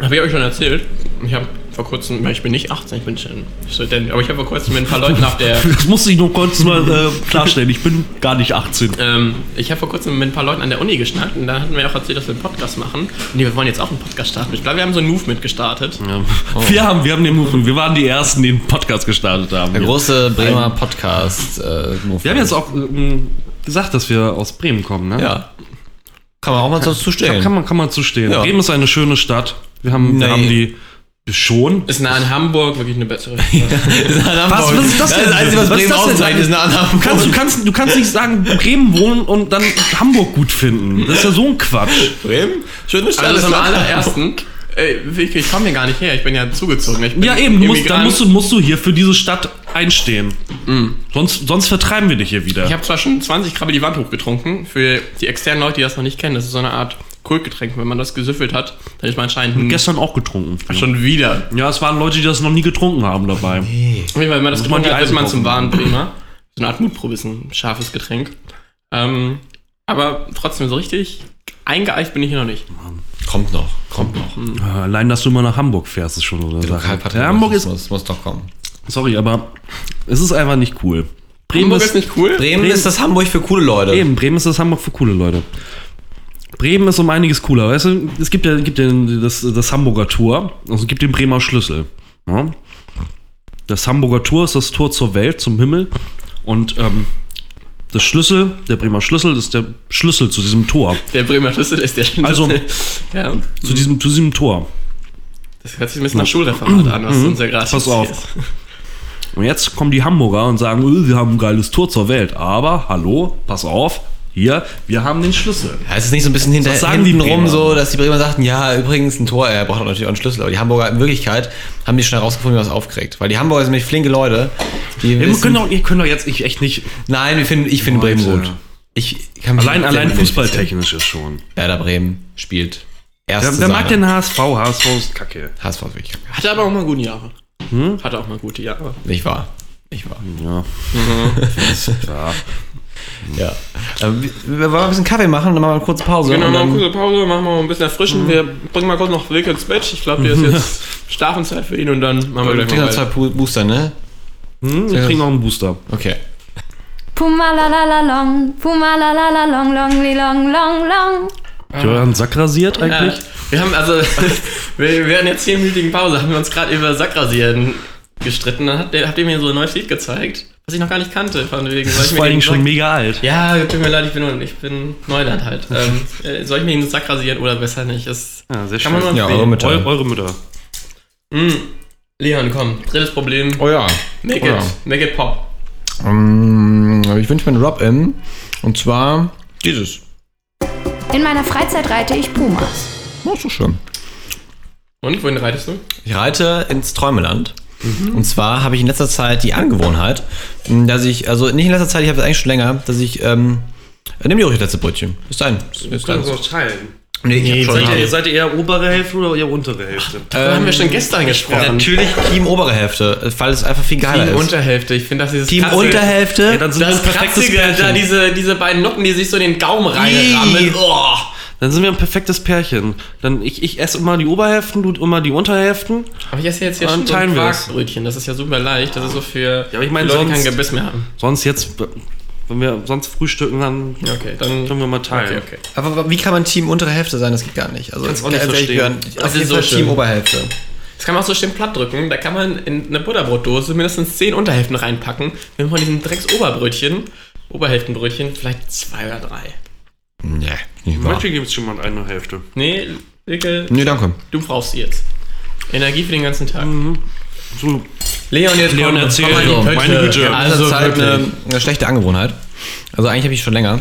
Habe ich euch schon erzählt? Ich habe vor kurzem, ich bin nicht 18, ich bin schon Student, aber ich habe vor kurzem mit ein paar Leuten auf der [LAUGHS] Das musste ich nur kurz mal äh, klarstellen. Ich bin gar nicht 18. Ähm, ich habe vor kurzem mit ein paar Leuten an der Uni geschnackt und da hatten wir auch erzählt, dass wir einen Podcast machen. Und wir wollen jetzt auch einen Podcast starten. Ich glaube, wir haben so ein Movement gestartet. Ja. Wir haben, wir haben den Movement. Wir waren die ersten, die einen Podcast gestartet haben. Der große Bremer Podcast. Äh, Wir haben jetzt auch ähm, gesagt, dass wir aus Bremen kommen, ne? Ja. Kann man auch mal so Kann, zustellen. kann man, kann man zustehen. Ja. Bremen ist eine schöne Stadt. Wir haben, wir Nee. haben die Schon? Ist nah an Hamburg wirklich eine bessere. Das ist Hamburg. Was, was ist das denn? Das Einzige, was Was ist Bremen das denn? auszeichnet, ist nah an Hamburg. Du kannst, du, kannst, du kannst nicht sagen, Bremen wohnen und dann Hamburg gut finden. Das ist ja so ein Quatsch. Bremen? Schöne Stadt. Also ist doch- allerersten. Ey, wirklich, ich komme hier gar nicht her. Ich bin ja zugezogen. Ich bin Ja, eben, musst, dann musst du, musst du hier für diese Stadt einstehen. Sonst, sonst vertreiben wir dich hier wieder. Ich habe zwar schon 20 Krabbe die Wand hochgetrunken. Für die externen Leute, die das noch nicht kennen, das ist so eine Art Kultgetränk. Wenn man das gesüffelt hat, dann ist man anscheinend ein, gestern auch getrunken. schon wieder. Ja, es waren Leute, die das noch nie getrunken haben dabei. Fall, wenn man das getrunken hat, wird man zum wahren Bremer. So eine Art Mutprobe ist ein scharfes Getränk. Ähm, aber trotzdem so richtig eingeeicht bin ich hier noch nicht. Kommt noch, kommt noch. Äh, Allein, dass du immer nach Hamburg fährst, ist schon so eine Sache. Ja, Hamburg ist, muss, muss doch kommen. sorry, aber es ist einfach nicht cool. Bremen Hamburg ist, ist nicht cool. Bremen, ist das Hamburg für coole Leute. Eben, Bremen ist das Hamburg für coole Leute. Bremen ist um einiges cooler. Weißt du, es gibt ja, gibt ja das, das Hamburger Tor, also es gibt den Bremer Schlüssel. Ja? Das Hamburger Tor ist das Tor zur Welt, zum Himmel. Und ähm, das Schlüssel, der Bremer Schlüssel, ist der Schlüssel zu diesem Tor. Der Bremer Schlüssel ist der Schlüssel. Also- ja, Zu diesem, zu diesem Tor. das hört sich ein bisschen nach Schulreferat an, was uns ja gerade Mhm. Pass auf. ist. Und jetzt kommen die Hamburger und sagen, "Öh, wir haben ein geiles Tor zur Welt. Aber, hallo, pass auf, hier, wir haben den Schlüssel. Ja, es ist nicht so ein bisschen hinter, Was sagen die rum so, dass die Bremer sagten, ja, übrigens ein Tor, er braucht natürlich auch einen Schlüssel. Aber die Hamburger in Wirklichkeit haben die schnell rausgefunden, wie was aufkriegt. Weil die Hamburger sind nämlich flinke Leute. Die Wir wissen, können doch, ihr könnt doch jetzt ich echt nicht. nein, wir finden, ich finde. Bremen gut. Ich kann mich Allein, allein fußballtechnisch ist schon. Werder Bremen spielt. Wer, Erste wer mag Sahne. den HSV? HSV ist kacke. HSV ist wirklich kacke. Hatte aber auch mal gute Jahre. Hm? Hatte auch mal gute Jahre. Nicht wahr. Nicht wahr. Ja. [LAUGHS] ja. Ja. Ähm, wir, wollen ein bisschen Kaffee machen, dann machen wir eine kurze Pause. Genau, noch eine kurze Pause, machen wir mal ein bisschen erfrischen. Wir bringen mal kurz noch Wilke ins Bett. Ich glaube, der ist jetzt Schlafenszeit für ihn und dann machen wir wir gleich kriegen mal noch zwei Booster, ne? Hm, wir kriegen noch einen Booster. Okay. Puma la la la long, Puma la la la long, long, li long, long, long. Habt ihr euren Sack rasiert Ja, eigentlich? wir haben also, [LAUGHS] wir während der 10-minütigen Pause haben wir uns gerade über Sackrasieren gestritten. Dann hat der, habt ihr mir so ein neues Lied gezeigt, was ich noch gar nicht kannte. Von wegen, Das soll ist ich vor Dingen schon Sack- mega alt. Ja, tut mir leid, ich bin, ich bin Neuland halt. [LAUGHS] ähm, äh, soll ich mir den Sack rasieren oder besser nicht? Das Ja, sehr kann man schön. Ja, empfehlen. eure Mütter. Eu, eure Mütter. Mm. Leon, komm, drittes Problem. Oh ja. Make oh it, ja. make it pop. Ähm, ich wünsche mir einen Drop-In. Und zwar dieses. In meiner Freizeit reite ich Pumas. Oh, so schön. Und, wohin reitest du? Ich reite ins Träumeland. Und zwar habe ich in letzter Zeit die Angewohnheit, dass ich, also nicht in letzter Zeit, ich habe es eigentlich schon länger, dass ich, ähm, nimm dir ruhig das letzte Brötchen. Ist dein. Ist dein. teilen. Nee, ich hab schon. Seid ihr, seid ihr eher obere Hälfte oder eher untere Hälfte? Da haben wir schon gestern gesprochen. Natürlich Team obere Hälfte, weil es einfach viel geiler Team ist. Unterhälfte. Ich finde, das ist Team kratzige- Unterhälfte. Ja, dann sind Das ein perfektes kratzige, da diese, diese beiden Noppen, die sich so in den Gaumen reinrammen. Oh. Dann sind wir ein perfektes Pärchen. Dann ich, ich esse immer die Oberhälften, du immer die Unterhälften. Aber ich esse jetzt hier schon so ein. Quarkbrötchen. Das ist ja super leicht. Das ist so für Ja, aber ich meine, Leute, die sonst- kein Gebiss mehr haben. Sonst jetzt, wenn wir sonst frühstücken, dann Okay, dann können wir mal teilen. Okay, okay. Aber wie kann man Team untere Hälfte sein? Das geht gar nicht. Also Kannst auch nicht verstehen. Auf jeden ist so Fall schön. Team Oberhälfte. Das kann man auch so schön platt drücken. Da kann man in eine Butterbrotdose mindestens 10 Unterhälften reinpacken. Wenn man von diesen Drecks-Oberbrötchen, Oberhälftenbrötchen, vielleicht zwei oder drei. Nee, nicht wahr. Manchmal gibt es schon mal eine Hälfte. Nee, Wilke, Nee, danke. du brauchst sie jetzt. Energie für den ganzen Tag. So, Leon, jetzt Leon, komm, erzähl. komm mal in die Pötte. meine Güte. Ja, Also das ist halt wirklich. eine, eine schlechte Angewohnheit. Also eigentlich habe ich schon länger.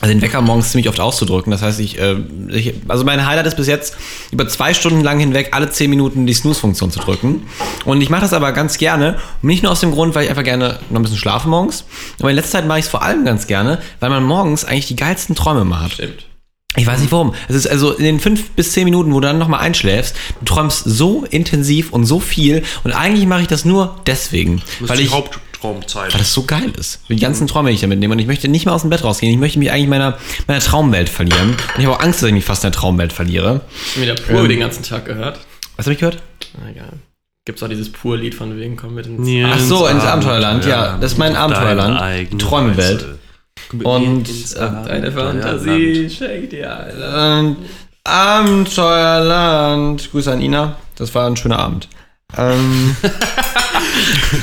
Also den Wecker morgens ziemlich oft auszudrücken. Das heißt, ich, äh, ich also mein Highlight ist bis jetzt über zwei Stunden lang hinweg alle zehn Minuten die Snooze-Funktion zu drücken. Und ich mache das aber ganz gerne. Nicht nur aus dem Grund, weil ich einfach gerne noch ein bisschen schlafe morgens. Aber in letzter Zeit mache ich es vor allem ganz gerne, weil man morgens eigentlich die geilsten Träume immer hat. Stimmt. Ich weiß nicht warum. Es ist also in den fünf bis zehn Minuten, wo du dann nochmal einschläfst, du träumst so intensiv und so viel. Und eigentlich mache ich das nur deswegen. das weil ist die ich, Haupttraumzeit. weil das so geil ist. Die ganzen Träume, die ich da mitnehme. Und ich möchte nicht mehr aus dem Bett rausgehen. Ich möchte mich eigentlich meiner, meiner Traumwelt verlieren. Und ich habe auch Angst, dass ich mich fast in der Traumwelt verliere. Schon wieder pur Ähm. den ganzen Tag gehört. Was habe ich gehört? Na egal. Gibt's auch dieses Pur-Lied von wegen, komm mit ins... Ja. Ach so, ins Abenteuerland. Ja, das ist mein Abenteuerland. Die Träumewelt. Reise. Und Deine Fantasie schenkt dir. Und Abenteuerland. Grüße an Ina. Das war ein schöner Abend. Ähm, [LAUGHS]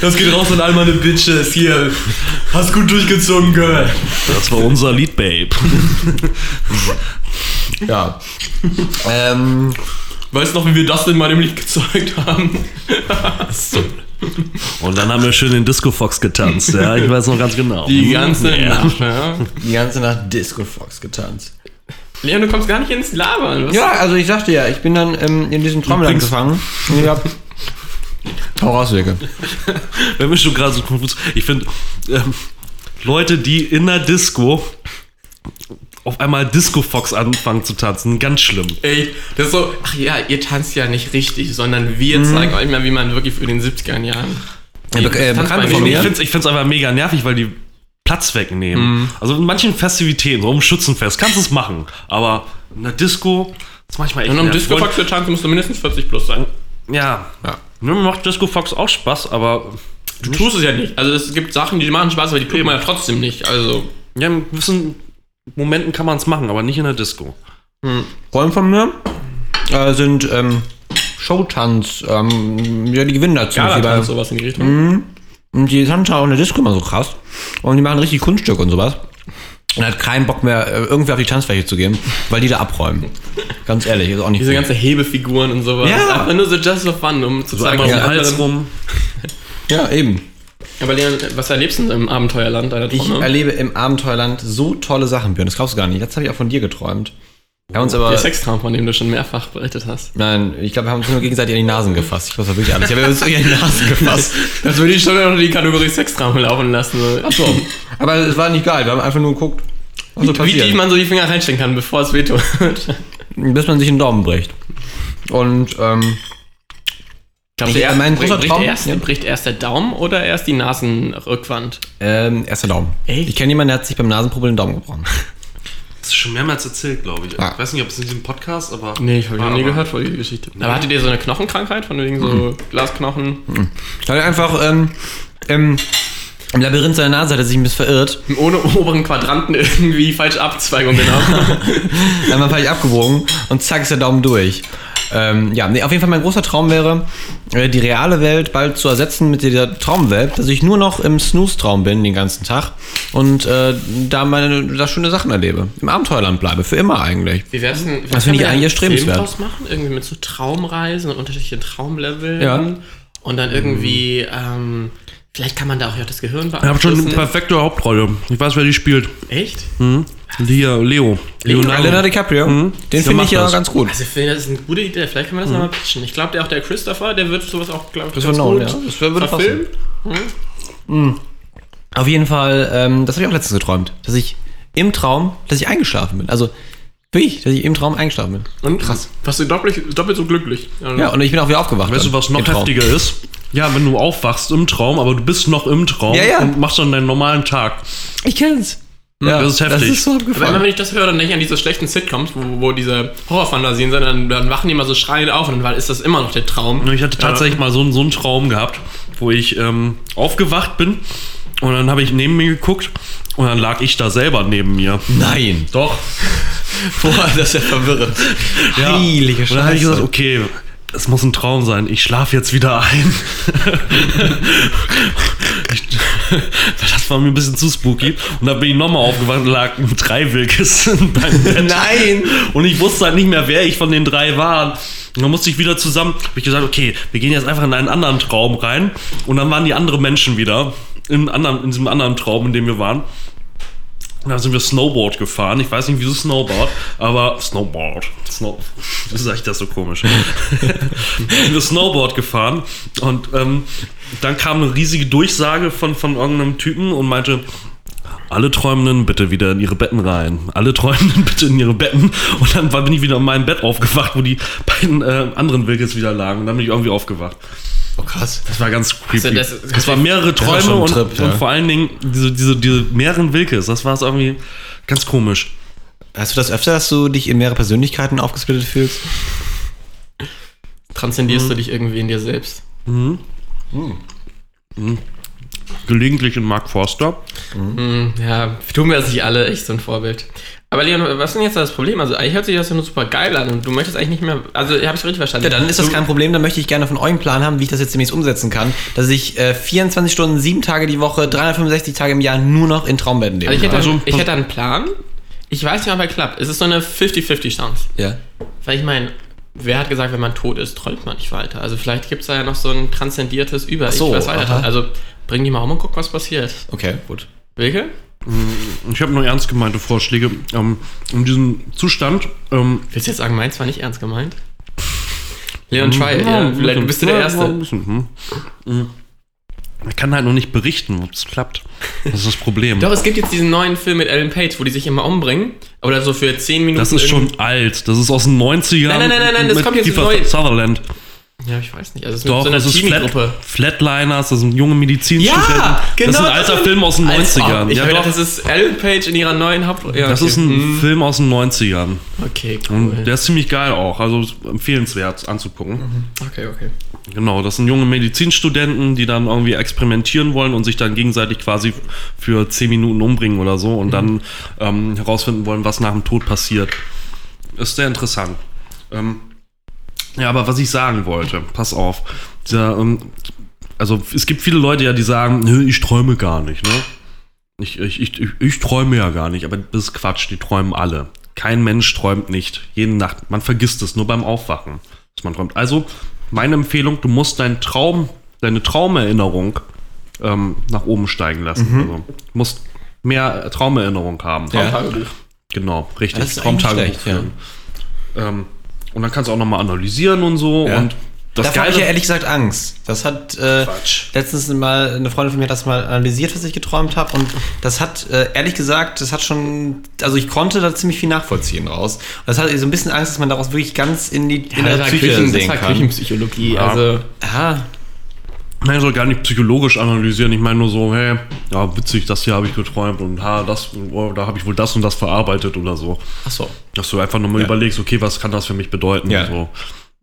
Das geht raus an all meine Bitches hier. Hast gut durchgezogen, Girl. Das war unser Lied, Babe. ja. ähm, Weißt du noch, wie wir das denn mal im Licht gezeigt haben? Und dann haben wir schön den Disco Fox getanzt, ja, ich weiß noch ganz genau. Die ganze Ja. Nacht, ja. Die ganze Nacht Disco Fox getanzt. Leon, du kommst gar nicht ins Labern. Was? Ja, also ich sagte ja, ich bin dann ähm, in diesem Traumland Übrigens- gefangen. Und ich hab Hau raus, Wege. [LAUGHS] Wenn wir schon gerade so konfus. Ich finde, ähm, Leute, die in der Disco auf einmal Disco Fox anfangen zu tanzen, ganz schlimm. Ey, das ist so, ach ja, ihr tanzt ja nicht richtig, sondern wir zeigen euch mal, wie man wirklich für den 70er Jahren. Ja, äh, Tanzt Bekannte bei von mir. Ich finde es find's einfach mega nervig, weil die Platz wegnehmen. Also in manchen Festivitäten, so um Schützenfest, kannst du es machen. Aber in der Disco ist manchmal echt Und um. Disco Fox zu tanzen, musst du mindestens 40 plus sein. Ja. Ja. Mir macht Disco Fox auch Spaß, aber Du tust es ja nicht. Also es gibt Sachen, die machen Spaß, aber die kriegt man ja trotzdem nicht. Also. ja, in gewissen Momenten kann man es machen, aber nicht in der Disco. Freunde von mir äh, sind ähm, Showtanz, ähm, ja, die gewinnen dazu. Tanzt sowas in die Richtung. Und die tanzen auch in der Disco immer so krass. Und die machen richtig Kunststück und sowas. Und hat keinen Bock mehr, äh, irgendwie auf die Tanzfläche zu gehen, weil die da abräumen. Ganz ehrlich, ist auch nicht Diese cool. ganze Hebefiguren und sowas. Ja. Einfach nur so just for fun, um zu So zeigen, die Hals anderen- rum. Ja, eben. Aber Leon, was erlebst du denn im Abenteuerland deiner Ich erlebe im Abenteuerland so tolle Sachen, Björn. Das glaubst du gar nicht. Das habe ich auch von dir geträumt. Wir haben uns aber. Der Sextraum, von dem du schon mehrfach berichtet hast. Nein, ich glaube, wir haben uns nur gegenseitig an die Nasen gefasst. Ich weiß war wirklich alles. Ich habe uns wirklich an die Nasen gefasst. [LAUGHS] Das würde ich schon unter die Kategorie Sextraum laufen lassen. So. Ach so. Aber es war nicht geil. Wir haben einfach nur geguckt, was so Wie passiert. tief man so die Finger reinstecken kann, bevor es wehtut. [LAUGHS] bis man sich einen Daumen bricht. Und, ähm, Ich- du, mein bricht, bricht, Traum- erst, ja. bricht erst der Daumen oder erst die Nasenrückwand? ähm, erster Daumen. Echt? Ich kenne jemanden, der hat sich beim Nasenproblem den Daumen gebrochen. Das ist schon mehrmals erzählt, glaube ich. Ja. Ich weiß nicht, ob es in diesem Podcast, aber. Nee, ich habe Ah, noch nie aber- gehört von die Geschichte. Aber hattet ihr so eine Knochenkrankheit, von wegen so Glasknochen? Weil er einfach, ähm, ähm, im Labyrinth seiner Nase hat er sich ein bisschen verirrt. Ohne oberen Quadranten irgendwie falsche Abzweigung genommen. [LAUGHS] Einmal falsch abgebogen und zack ist der Daumen durch. Ähm, ja, nee, auf jeden Fall mein großer Traum wäre, äh, die reale Welt bald zu ersetzen mit dieser Traumwelt, dass ich nur noch im Snooze-Traum bin den ganzen Tag und äh, da meine da schöne Sachen erlebe. Im Abenteuerland bleibe, für immer eigentlich. Wie wär's denn? Das finde ich eigentlich erstrebenswert. Film draus machen? Irgendwie mit so Traumreisen und unterschiedlichen Traumleveln. Ja. Und dann irgendwie, ähm, vielleicht kann man da auch ja das Gehirn Ich habe schon eine perfekte Hauptrolle. Ich weiß, wer die spielt. Echt? Hier, Leo. Leonardo DiCaprio, den Der finde ich ja das. ganz gut. Also ich finde, das ist eine gute Idee. Vielleicht können wir das nochmal pitchen. Ich glaube, der auch der Christopher, der wird sowas auch, glaube ich, Das ganz wird noch, gut ja. Das würde passen. verfilmen. Auf jeden Fall, ähm, das habe ich auch letztens geträumt, dass ich im Traum, dass ich eingeschlafen bin. Also wirklich, dass ich im Traum eingeschlafen bin. Und krass. Warst du doppelt, doppelt so glücklich. Ja, und ich bin auch wieder aufgewacht. Weißt du, was noch heftiger ist? Ja, wenn du aufwachst im Traum, aber du bist noch im Traum Ja, ja. und machst dann deinen normalen Tag. Ich kenn's. Ja, das ist heftig. Das ist so Aber immer abgefahren. wenn ich das höre, dann denke ich an diese schlechten Sitcoms, wo, wo diese Horrorfantasien sind, dann, dann wachen die immer so schreiend auf und dann ist das immer noch der Traum. Ich hatte tatsächlich mal so, einen- so einen Traum gehabt, wo ich ähm, aufgewacht bin und dann habe ich neben mir geguckt und dann lag ich da selber neben mir. Nein. Doch. [LAUGHS] Boah, das ist ja verwirrend. Ja. Heilige Und dann habe ich Scheiße. gesagt, okay, es muss ein Traum sein. Ich schlafe jetzt wieder ein. [LAUGHS] ich, [LAUGHS] das war mir ein bisschen zu spooky. Und dann bin ich nochmal aufgewacht und lag ein Dreiwilkes in [LAUGHS] meinem Bett. Nein. Und ich wusste halt nicht mehr, wer ich von den drei war. Und dann musste ich wieder zusammen, habe ich gesagt, okay, wir gehen jetzt einfach in einen anderen Traum rein. Und dann waren die anderen Menschen wieder in, anderen, in diesem anderen Traum, in dem wir waren. Dann sind wir Snowboard gefahren. Ich weiß nicht, wieso Snowboard, aber Snowboard. Snow, wie sage ich das so komisch? sind [LAUGHS] wir Snowboard gefahren und ähm, dann kam eine riesige Durchsage von, von irgendeinem Typen und meinte, alle Träumenden bitte wieder in ihre Betten rein. Alle Träumenden [LAUGHS] bitte in ihre Betten. Und dann bin ich wieder in meinem Bett aufgewacht, wo die beiden äh, anderen Wilkes wieder lagen. Und dann bin ich irgendwie aufgewacht. Oh, krass. Das war ganz creepy. Also das das, ist- waren mehrere war Träume schon ein und, Trip, ja. und vor allen Dingen diese, diese, diese mehreren Wilkes. Das war es irgendwie ganz komisch. Hast du das öfter, dass du dich in mehrere Persönlichkeiten aufgesplittet fühlst? Transzendierst du dich irgendwie in dir selbst? Gelegentlich in Mark Forster. Hm, ja, tun wir das nicht alle, echt so ein Vorbild. Aber Leon, was ist denn jetzt das Problem? Also eigentlich hört sich das ja nur super geil an und du möchtest eigentlich nicht mehr. Also habe ich richtig verstanden. Ja, dann ist das kein Problem. Dann möchte ich gerne von euch einen Plan haben, wie ich das jetzt demnächst umsetzen kann, dass ich äh, 24 Stunden, 7 Tage die Woche, 365 Tage im Jahr nur noch in Traumbetten lebe. Also ich hätte, Also, ich hätte einen Plan. Ich weiß nicht, ob er klappt. Es ist so eine 50-50 Chance. ja. Weil ich meine, wer hat gesagt, wenn man tot ist, träumt man nicht weiter? Also vielleicht gibt es da ja noch so ein transzendiertes Über, so, was weiter. aha. Also bring die mal um und guck, was passiert. Okay, gut. Wilke? Ich habe nur ernst gemeinte Vorschläge. Ähm, in diesem Zustand. Ähm, Willst du jetzt sagen, meins war nicht ernst gemeint? [LAUGHS] Leon Trial, ja, ein vielleicht bist du der Ja, Erste. ein bisschen, hm. Man kann halt noch nicht berichten, ob es klappt. Das ist das Problem. [LAUGHS] Doch, es gibt jetzt diesen neuen Film mit Ellen Page, wo die sich immer umbringen. Oder so für 10 Minuten. das ist schon alt. Das ist aus den 90ern. Nein, nein, nein, nein, nein, das kommt jetzt neu. Sutherland. Ja, ich weiß nicht. Also es ist Doch, so das ist. Flat, Flatliners, das sind junge Medizinstudenten. Ja, genau. Das ist ein alter Film aus den Als ob. 90ern. Ich Ja, doch. das ist Ellen Page in ihrer neuen Hauptrolle. Ja, Das okay. ist ein Mhm. Film aus den 90ern. Okay, Und cool. der ist ziemlich geil auch. Also empfehlenswert anzugucken. Okay, okay. Genau, das sind junge Medizinstudenten, die dann irgendwie experimentieren wollen und sich dann gegenseitig quasi für 10 Minuten umbringen oder so und dann ähm, herausfinden wollen, was nach dem Tod passiert. Ist sehr interessant. Ähm, ja, aber was ich sagen wollte, pass auf. Dieser, ähm, also es gibt viele Leute ja, die sagen, "Nö, ich träume gar nicht, ne? Ich, ich, ich, ich, träume ja gar nicht, aber das ist Quatsch, die träumen alle. Kein Mensch träumt nicht. Jede Nacht. Man vergisst es nur beim Aufwachen, dass man träumt. Also, meine Empfehlung, du musst deinen Traum, deine Traumerinnerung ähm, nach oben steigen lassen. Also, du musst mehr Traumerinnerung haben. Ja. Tagebuch. Genau, richtig. Das ist eigentlich schlecht, führen. Ähm, und dann kannst du auch nochmal analysieren und so. Ja. Und das Davor habe ich ja ehrlich gesagt Angst. Das hat äh, letztens mal eine Freundin von mir hat das mal analysiert, was ich geträumt habe. Und das hat, äh, ehrlich gesagt, das hat schon, also ich konnte da ziemlich viel nachvollziehen raus. Und das hat so ein bisschen Angst, dass man daraus wirklich ganz in die in der das war Psyche Küchen, das sehen war kann. Küchenpsychologie. Ja. Also, Ja, Man soll gar nicht psychologisch analysieren. Ich meine nur so, hey, ja, witzig, das hier habe ich geträumt und ha, das, oh, da habe ich wohl das und das verarbeitet oder so. ach so. Dass du einfach nochmal Ja. überlegst, okay, was kann das für mich bedeuten? Ja. So.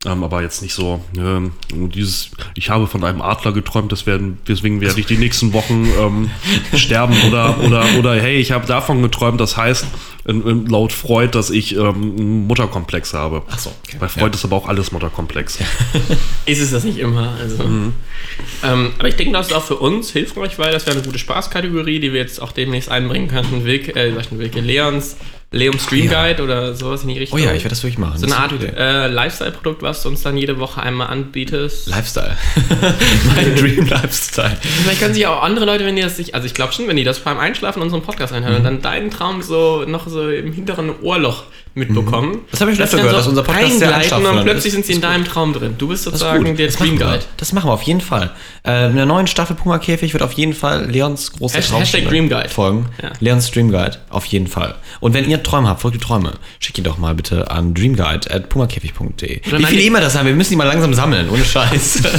Ähm, aber jetzt nicht so, ähm, dieses, ich habe von einem Adler geträumt, das werden, deswegen werde ich die nächsten Wochen ähm, [LAUGHS] sterben oder, oder, oder hey, ich habe davon geträumt, das heißt laut Freud, dass ich ähm, einen Mutterkomplex habe. Ach so, okay. Bei Freud ist aber auch alles Mutterkomplex. [LAUGHS] ist es das nicht immer. Also. Ähm, aber ich denke, das ist auch für uns hilfreich, weil das wäre eine gute Spaßkategorie, die wir jetzt auch demnächst einbringen könnten. Wilke, äh, Wilke, Leons, Leons Stream Ja. Guide oder sowas in die Richtung. Oh ja, ich werde das wirklich machen. So eine Art äh, Lifestyle-Produkt, was du uns dann jede Woche einmal anbietest. Lifestyle. [LAUGHS] mein [LAUGHS] Dream Lifestyle. Vielleicht können sich auch andere Leute, wenn die das sich, also ich glaube schon, wenn die das beim Einschlafen unseren Podcast einhören Mhm. und dann deinen Traum so noch so im hinteren Ohrloch mitbekommen. Mhm. Das habe ich schon öfter dann gehört, dass unser Podcast sehr eingleiten und einschlafend plötzlich sind sie in deinem Traum drin. Du bist sozusagen der Dream. Guide. das machen wir auf jeden Fall. Äh, in der neuen Staffel Puma Käfig wird auf jeden Fall Leons große Hashtag- Hashtag Dream Guide. folgen. Ja. Leons Dream Guide, auf jeden Fall. Und wenn ihr Träume habt, folgt die Träume, schickt ihn doch mal bitte an dreamguide.pumakäfig.de. Wie viele die- E-Mails haben wir? Müssen die mal langsam sammeln, ohne Scheiß. [LAUGHS]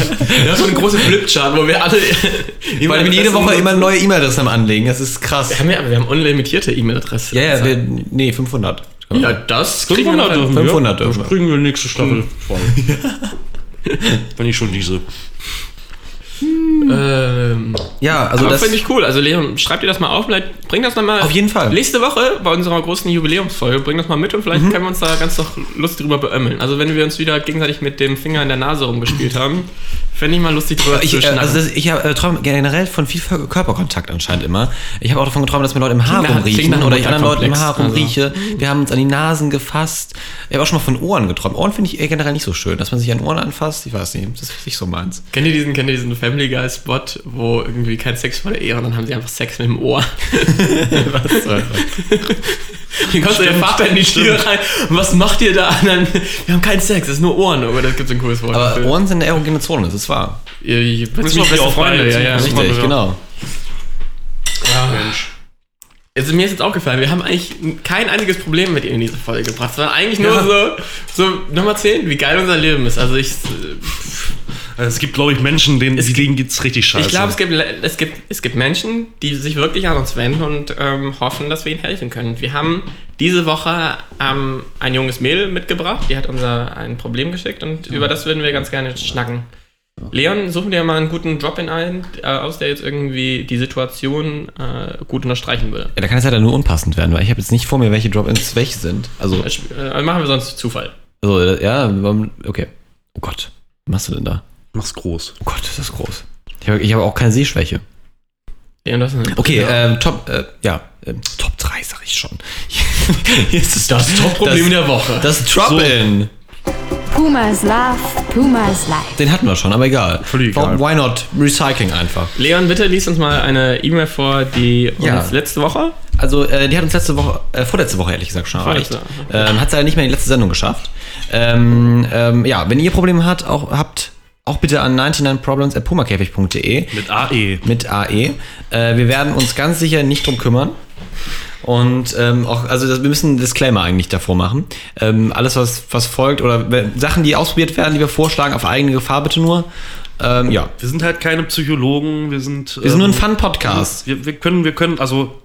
Ja, so eine große Flipchart, wo wir alle. Weil wir jede Woche immer neue E-Mail-Adressen am Anlegen. Das ist krass. Wir haben ja, aber wir haben unlimitierte E-Mail-Adresse. Ja, ja, wir, nee, 500. ja, das kriegen wir 500 noch dürfen hin. wir. 500 dürfen Das wir. kriegen wir nächste Staffel voll. [LAUGHS] Wenn ich schon diese. Ähm, Ja, also das finde ich cool. Also Leon, schreib dir das mal auf, vielleicht bring das dann mal. Auf jeden Fall. Nächste Woche bei unserer großen Jubiläumsfolge, bring das mal mit und Mhm. vielleicht können wir uns da ganz doch lustig drüber beömmeln. Also wenn wir uns wieder gegenseitig mit dem Finger in der Nase rumgespielt haben, fände ich mal lustig drüber Ich, zu äh, schnacken. also das, ich äh, träume generell von viel Körperkontakt anscheinend immer. Ich habe auch davon geträumt, dass mir Leute im Haar rumriechen oder ich anderen Leuten im. Haar Also. rumrieche. Wir haben uns an die Nasen gefasst. Ich habe auch schon mal von Ohren geträumt. Ohren finde ich eher generell nicht so schön, dass man sich an Ohren anfasst. Ich weiß nicht, das ist nicht so meins. kennt ihr diesen, kennt ihr diesen Family Guy Spot, wo irgendwie kein Sex vor der Ehe und dann haben sie einfach Sex mit dem Ohr? [LAUGHS] Was soll Dann kommt der Vater in die Tür rein und was macht ihr da? Dann, wir haben keinen Sex, es ist nur Ohren, aber das gibt ein cooles Wort. Aber. Ohren sind eine erogene Zone, das ist wahr. Ihr, ihr Das das ist sind beste Freunde, ja, ja. Richtig. Richtig, ja. genau. Mensch. Also mir ist jetzt aufgefallen, wir haben eigentlich kein einziges Problem mit ihr in diese Folge gebracht. Es war eigentlich nur Ja. so, so nochmal zählen, wie geil unser Leben ist. Also ich, äh, Also es gibt, glaube ich, Menschen, denen, Es denen geht's richtig scheiße. ich glaube, es gibt, es, gibt, es gibt Menschen, die sich wirklich an uns wenden und ähm, hoffen, dass wir ihnen helfen können. Wir haben diese Woche ähm, ein junges Mädel mitgebracht, die hat unser ein Problem geschickt und über das würden wir ganz gerne schnacken. Leon, suchen dir mal einen guten Drop-In ein, äh, aus der jetzt irgendwie die Situation äh, gut unterstreichen würde. Ja, da kann es ja dann nur unpassend werden, weil ich habe jetzt nicht vor mir, welche Drop-ins welche sind. Also, Äh, machen wir sonst Zufall. also ja, ähm, okay. Oh Gott, was machst du denn da? Mach's groß. Oh Gott, ist das groß. Ich habe hab auch keine Sehschwäche. Leon, das ist Okay, ähm, Top, äh, ja, ähm, Top 3 sag ich schon. [LAUGHS] Hier ist es Das Top-Problem der Woche. Das Drop-In. Puma is Love, Puma is Life. Den hatten wir schon, aber egal. Völlig egal. Why not? Recycling einfach. Leon, bitte lies uns mal eine E-Mail vor, die uns Ja. letzte Woche. Also, äh, die hat uns letzte Woche, äh, vorletzte Woche ehrlich gesagt schon erreicht. Ähm, hat leider nicht mehr in die letzte Sendung geschafft. Ähm, ähm, ja, wenn ihr Probleme habt, auch, habt, auch bitte an 99problems.pumakäfig.de Mit AE. mit AE. Äh, wir werden uns ganz sicher nicht drum kümmern. Und ähm, auch, also das, wir müssen einen Disclaimer eigentlich davor machen. Ähm, alles, was, was folgt, oder wenn- Sachen, die ausprobiert werden, die wir vorschlagen, auf eigene Gefahr bitte nur. Ähm, ja. Wir sind halt keine Psychologen, wir sind. Wir sind nur ein ähm, Fun-Podcast. Wir, wir können, wir können, also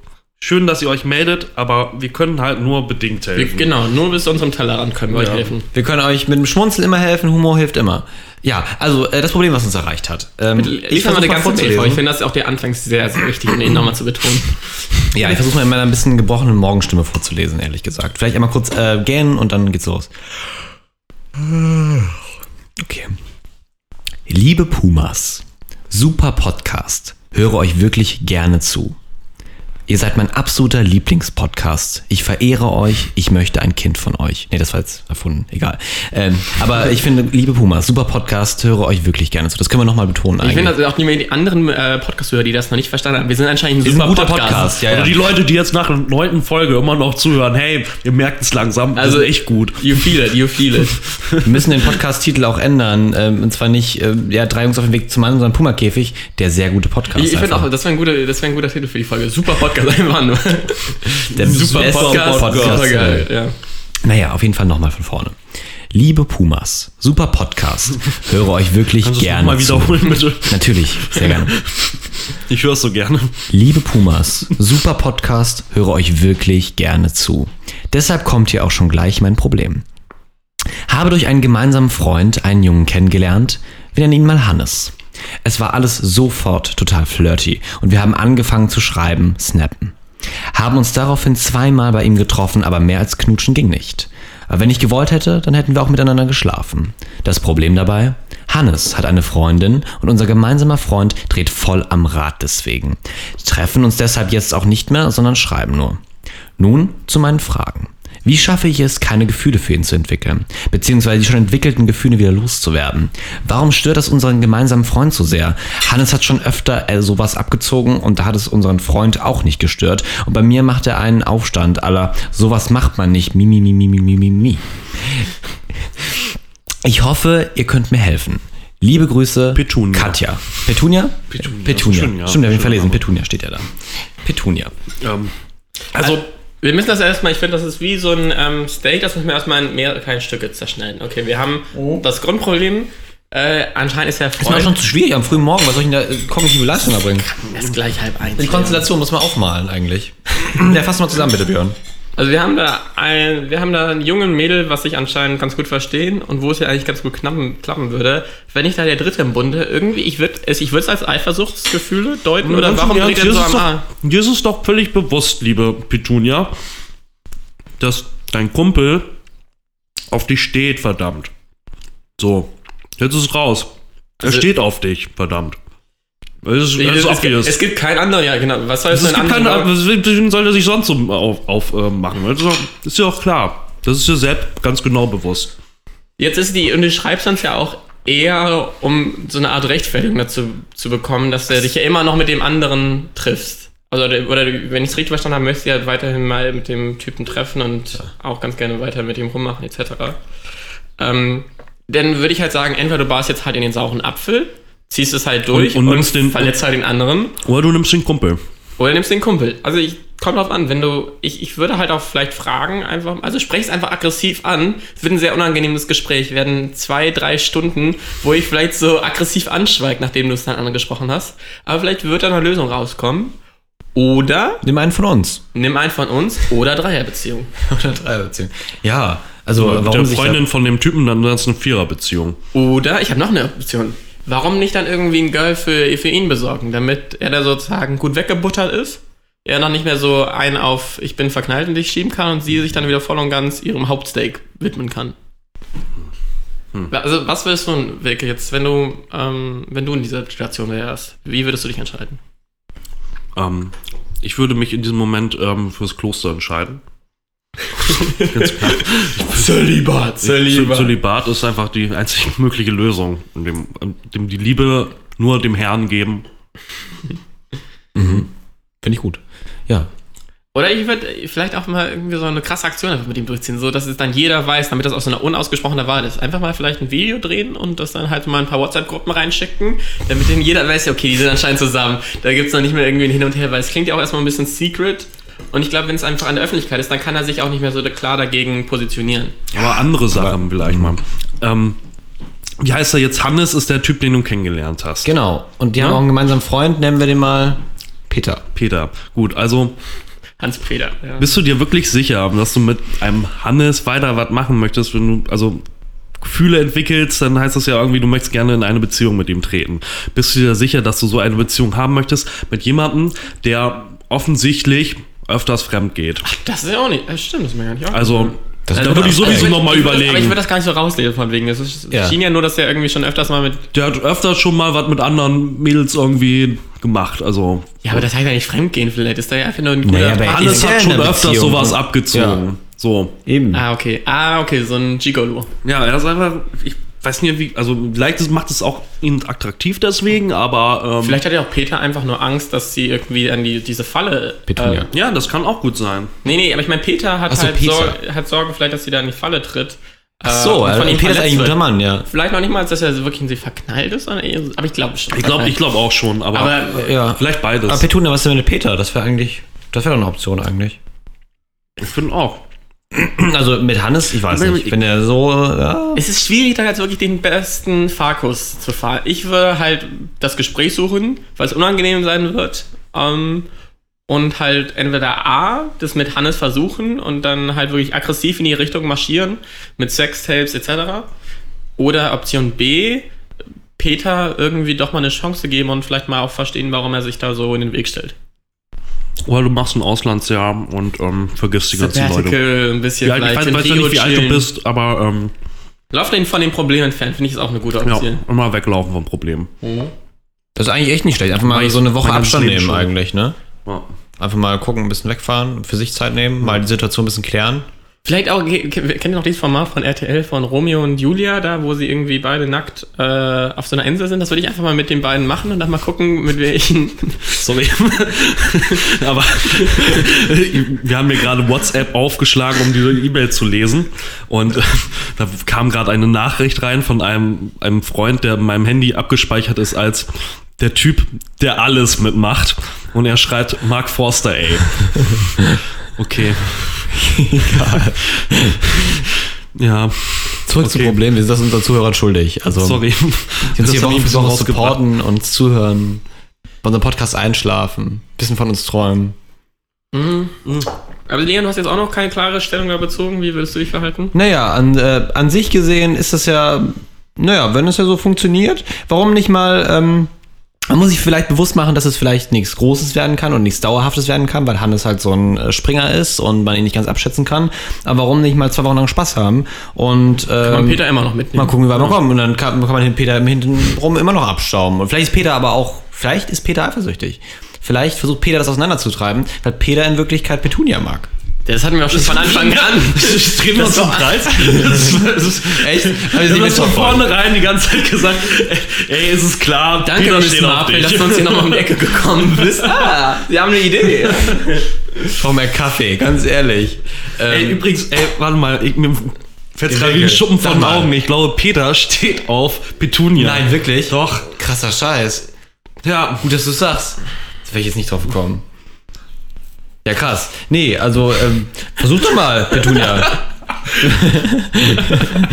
schön, dass ihr euch meldet, aber wir können halt nur bedingt Wir, helfen. genau, nur bis zu unserem Tellerrand können wir Ja. euch helfen. Wir können euch mit dem Schmunzeln immer helfen, Humor hilft immer. Ja, also äh, das Problem, was uns erreicht hat. Ähm, Ich fand mal eine ganze vor. Ich finde das auch der Anfangs sehr, sehr wichtig, um ihn nochmal zu betonen. [LAUGHS] Ja, ich versuche mal in meiner ein bisschen gebrochenen Morgenstimme vorzulesen, ehrlich gesagt. Vielleicht einmal kurz äh, gähnen und dann geht's los. Okay. Liebe Pumas, super Podcast. Höre euch wirklich gerne zu. Ihr seid mein absoluter Lieblingspodcast. Ich verehre euch. Ich möchte ein Kind von euch. Nee, das war jetzt erfunden. Egal. Ähm, aber ich finde, liebe Pumas, super Podcast. Höre euch wirklich gerne zu. Das können wir nochmal betonen Ich finde, dass auch die, die anderen äh, Podcast-Hörer, die das noch nicht verstanden haben, wir sind anscheinend ein Wir sind super ein guter Podcast. Ja, Oder ja. die Leute, die jetzt nach der neunten Folge immer noch zuhören, hey, ihr merkt es langsam, Also also echt gut. You feel it, you feel it. [LAUGHS] Wir müssen den Podcast-Titel auch ändern. Ähm, und zwar nicht ähm, ja, drei Jungs auf dem Weg zum Mann, sondern Puma-Käfig, der sehr gute Podcast. Ich, ich finde auch, das wäre ein, guter, das wär ein guter Titel für die Folge. Super Podcast, einfach nur. der Super beste Podcast. Super geil, ja. Naja, auf jeden Fall nochmal von vorne. Liebe Pumas, super Podcast. Höre euch wirklich Kannst gerne zu. wiederholen, bitte? Natürlich, sehr gerne. Ich höre es so gerne. Liebe Pumas, super Podcast, höre euch wirklich gerne zu. Deshalb kommt hier auch schon gleich mein Problem. Habe durch einen gemeinsamen Freund einen Jungen kennengelernt, wir nennen ihn mal Hannes. Es war alles sofort total flirty und wir haben angefangen zu schreiben, snappen. Haben uns daraufhin zweimal bei ihm getroffen, aber mehr als knutschen ging nicht. Aber wenn ich gewollt hätte, dann hätten wir auch miteinander geschlafen. Das Problem dabei? Hannes hat eine Freundin und unser gemeinsamer Freund dreht voll am Rad deswegen. Treffen uns deshalb jetzt auch nicht mehr, sondern schreiben nur. Nun zu meinen Fragen. Wie schaffe ich es, keine Gefühle für ihn zu entwickeln, beziehungsweise die schon entwickelten Gefühle wieder loszuwerden? Warum stört das unseren gemeinsamen Freund so sehr? Hannes hat schon öfter äh, sowas abgezogen und da hat es unseren Freund auch nicht gestört. Und bei mir macht er einen Aufstand aller, sowas macht man nicht, mi, mi, mi, mi, mi, mi, mi. Ich hoffe, ihr könnt mir helfen. Liebe Grüße, Petunia. Katja. Petunia? Petunia. Petunia. Petunia. Stimmt, wir haben ihn verlesen. Petunia steht ja da. Petunia. Ähm, also, also wir müssen das erstmal, ich finde, das ist wie so ein ähm, Steak, das müssen wir erstmal in mehrere kleine Stücke zerschneiden. Okay, wir haben das Grundproblem, äh, anscheinend ist der Ist mir auch Freund schon zu schwierig am frühen Morgen. Was soll ich denn da äh, kognitive Leistung erbringen? erst gleich halb eins. Die Konstellation muss man aufmalen eigentlich. [CLEARS THROAT] Ja, fass mal zusammen, bitte, Björn. Also wir haben da ein, wir haben da einen jungen Mädel, was sich anscheinend ganz gut verstehen und wo es ja eigentlich ganz gut knappen, klappen würde. Wenn ich da der Dritte im Bunde, irgendwie, ich würde es, ich würde es als Eifersuchtsgefühle deuten oder ganz warum im dreht er so am doch, dir ist es doch völlig bewusst, liebe Petunia, dass dein Kumpel auf dich steht, verdammt. So, jetzt ist es raus. Er Also- steht auf dich, verdammt. Es es Es, gibt, es gibt keinen anderen, ja genau. Was soll es denn gibt keine, anderen? weswegen soll er sich sonst so auf, auf äh, machen? Ist, ja auch klar. Das ist dir selbst ganz genau bewusst. Jetzt ist die, und du schreibst uns ja auch eher, um so eine Art Rechtfertigung dazu zu bekommen, dass du dich ja immer noch mit dem anderen triffst. Also, oder, wenn ich es richtig verstanden habe, möchtest du ja weiterhin mal mit dem Typen treffen und auch ganz gerne weiter mit ihm rummachen, etc. Ähm, dann würde ich halt sagen, entweder du baust jetzt halt in den sauren Apfel, ziehst es halt durch Und- und, und den- verletzt halt den anderen. Oder du nimmst den Kumpel. Oder nimmst den Kumpel. Also ich kommt drauf an, wenn du, ich, ich würde halt auch vielleicht fragen, einfach, also sprech es einfach aggressiv an. Es wird ein sehr unangenehmes Gespräch, werden zwei, drei Stunden, wo ich vielleicht so aggressiv anschweige, nachdem du es dann angesprochen hast. Aber vielleicht wird da eine Lösung rauskommen. Oder Nimm einen von uns. nimm einen von uns oder Dreierbeziehung. [LAUGHS] Oder Dreierbeziehung. Ja, also Mit warum der sich Freundin von dem Typen, dann ist es eine Viererbeziehung. Oder, ich habe noch eine Option. Warum nicht dann irgendwie ein Girl für, für ihn besorgen, damit er da sozusagen gut weggebuttert ist? Er noch nicht mehr so ein auf ich bin verknallt in dich schieben kann und sie sich dann wieder voll und ganz ihrem Hauptsteak widmen kann. Also, was würdest du, Wilke, jetzt, wenn du, ähm, wenn du in dieser Situation wärst, wie würdest du dich entscheiden? Ähm, ich würde mich in diesem Moment ähm, fürs Kloster entscheiden. Zölibat, Zö- Zölibat ist einfach die einzig mögliche Lösung, indem, indem die Liebe nur dem Herrn geben. Finde ich gut. Ja. Oder ich würde vielleicht auch mal irgendwie so eine krasse Aktion einfach mit ihm durchziehen, so dass es dann jeder weiß, damit das auch so eine unausgesprochene Wahl ist. Einfach mal vielleicht ein Video drehen und das dann halt mal ein paar WhatsApp-Gruppen reinschicken, damit dann jeder weiß, ja, okay, die sind anscheinend zusammen. Da gibt es noch nicht mehr irgendwie ein Hin und Her, weil es klingt ja auch erstmal ein bisschen secret. Und ich glaube, wenn es einfach an der Öffentlichkeit ist, dann kann er sich auch nicht mehr so klar dagegen positionieren. Aber andere Sachen vielleicht mal. Ähm, wie heißt er jetzt? Hannes ist der Typ, den du kennengelernt hast. Genau. Und die haben Ja? auch einen gemeinsamen Freund, nennen wir den mal Peter. Peter. Gut, also Hans-Peter. Ja. bist du dir wirklich sicher, dass du mit einem Hannes weiter was machen möchtest, wenn du also Gefühle entwickelst, dann heißt das ja irgendwie, du möchtest gerne in eine Beziehung mit ihm treten. Bist du dir sicher, dass du so eine Beziehung haben möchtest mit jemandem, der offensichtlich öfters fremd geht? Das ist ja auch nicht. Das stimmt, das ist mir gar nicht Also, aufgefallen. Das da würde ich sowieso nochmal würd- Aber ich überlegen. würde das gar nicht so rauslesen von wegen. Es ist- Ja. schien ja nur, dass er irgendwie schon öfters mal mit. Der hat öfters schon mal was mit anderen Mädels irgendwie gemacht. Also, Ja, aber das heißt ja nicht fremdgehen, vielleicht ist da ja einfach nur ein guter Naja, aber ja hat schon öfters Beziehung, sowas ne? abgezogen. So. Eben. Ah, okay. Ah, okay, so ein Gigolo. Ja, er ist einfach, ich weiß nicht, wie, also vielleicht ist- macht es auch ihn attraktiv deswegen, aber ähm, Vielleicht hat ja auch Peter einfach nur Angst, dass sie irgendwie an die, diese Falle. Petunia. Äh, ja, das kann auch gut sein. nee, nee, aber ich meine, Peter hat Ach so, halt Peter. Sorge, hat Sorge, vielleicht, dass sie da in die Falle tritt. Ach so, und also Peter ist eigentlich ein guter. Mann, ja. Vielleicht noch nicht mal, dass er wirklich in sie verknallt ist, sondern eher, aber ich glaube schon. Ich glaube ich glaub auch schon, aber, Aber Ja. vielleicht beides. Aber Petunia, was ist denn mit Peter? Das wäre eigentlich, das wäre doch eine Option eigentlich. ich finde auch. [CLEARS THROAT] Also mit Hannes, ich weiß nicht, wenn der so, ja. Es ist schwierig, da jetzt wirklich den besten Fahrkurs zu fahren. Ich würde halt das Gespräch suchen, weil es unangenehm sein wird. Ähm, und halt entweder A, das mit Hannes versuchen und dann halt wirklich aggressiv in die Richtung marschieren, mit Sextapes etc. Oder Option B, Peter irgendwie doch mal eine Chance geben und vielleicht mal auch verstehen, warum er sich da so in den Weg stellt. Oder du machst ein Auslandsjahr und ähm, vergisst die ganzen Leute. Ein bisschen Ja, ich weiß, in weiß ja Rio nicht, wie alt du bist, aber ähm, Lauf den von den Problemen entfernt, finde ich ist auch eine gute ja, Option. immer weglaufen vom Problem. Das ist eigentlich echt nicht schlecht. Einfach mal so eine Woche Abstand nehmen schon. eigentlich, ne? Ja. Einfach mal gucken, ein bisschen wegfahren, für sich Zeit nehmen, mal die Situation ein bisschen klären. Vielleicht auch, ke- ke- kennt ihr noch dieses Format von RTL von Romeo und Julia, da wo sie irgendwie beide nackt äh, auf so einer Insel sind? Das würde ich einfach mal mit den beiden machen und dann mal gucken, mit welchen. [LAUGHS] Sorry. [LAUGHS] Aber [LAUGHS] wir haben mir gerade WhatsApp aufgeschlagen, um diese E-Mail zu lesen. Und äh, da kam gerade eine Nachricht rein von einem, einem Freund, der in meinem Handy abgespeichert ist als der Typ, der alles mitmacht. Und er schreibt Mark Forster, ey. Okay. Ja, Zurück zum Okay. Problem, wir sind das unseren Zuhörern schuldig. Also, sorry. die uns hier Woche ein für bisschen Woche supporten, uns zuhören, bei unserem Podcast einschlafen, bisschen von uns träumen. Mhm. Aber Leon, du hast jetzt auch noch keine klare Stellung da bezogen. Wie würdest du dich verhalten? Naja, an, äh, an sich gesehen ist das ja, naja, wenn es ja so funktioniert, warum nicht mal, ähm, man muss sich vielleicht bewusst machen, dass es vielleicht nichts Großes werden kann und nichts Dauerhaftes werden kann, weil Hannes halt so ein äh, Springer ist und man ihn nicht ganz abschätzen kann. Aber warum nicht mal zwei Wochen lang Spaß haben und Kann ähm, Peter immer noch mitnehmen. mal gucken, wie weit wir kommen. Und dann kann, kann man den Peter hintenrum immer noch abstauben. Und vielleicht ist Peter aber auch, vielleicht ist Peter eifersüchtig. Vielleicht versucht Peter das auseinanderzutreiben, weil Peter in Wirklichkeit Petunia mag. Das hatten wir auch schon von Anfang [LAUGHS] an. Drehen wir. Das, [LAUGHS] das ist, Echt? wir haben das von vornherein die ganze Zeit gesagt, ey, ist es klar, Danke, Peter steht auf dich. dass du uns hier nochmal um die Ecke gekommen [LAUGHS] bist. Ah, Sie haben eine Idee. Schau mehr Kaffee, ganz ehrlich. Ey, Ähm, übrigens, ey, warte mal, ich, mir fällt gerade wie ein Schuppen von den. Augen. Ich glaube, Peter steht auf Petunia. Nein, wirklich? Doch. Krasser Scheiß. Ja, Gut, dass du sagst. Da wäre ich jetzt nicht drauf gekommen. Ja, krass. Nee, also, ähm, versuch doch mal, Petunia. [LAUGHS]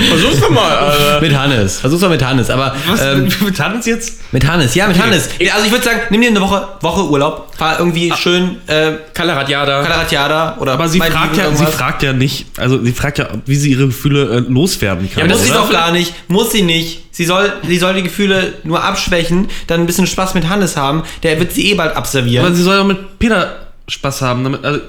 Versuch's doch mal, Alter. mit Hannes. Versuch's mal mit Hannes. Aber, was ähm, mit Hannes jetzt? mit Hannes, ja, mit Hannes. Also, ich würde sagen, nimm dir eine Woche, Woche Urlaub. Fahr irgendwie schön, äh, Kalaratjada. Kalaratjada oder Aber sie fragt, ja, sie fragt ja nicht, also sie fragt ja, wie sie ihre Gefühle äh, loswerden kann. Ja, muss das sie ist doch gar nicht. Muss sie nicht. Sie soll, sie soll die Gefühle nur abschwächen, dann ein bisschen Spaß mit Hannes haben. Der wird sie eh bald abservieren. Aber sie soll ja mit Peter Spaß haben. Damit, also,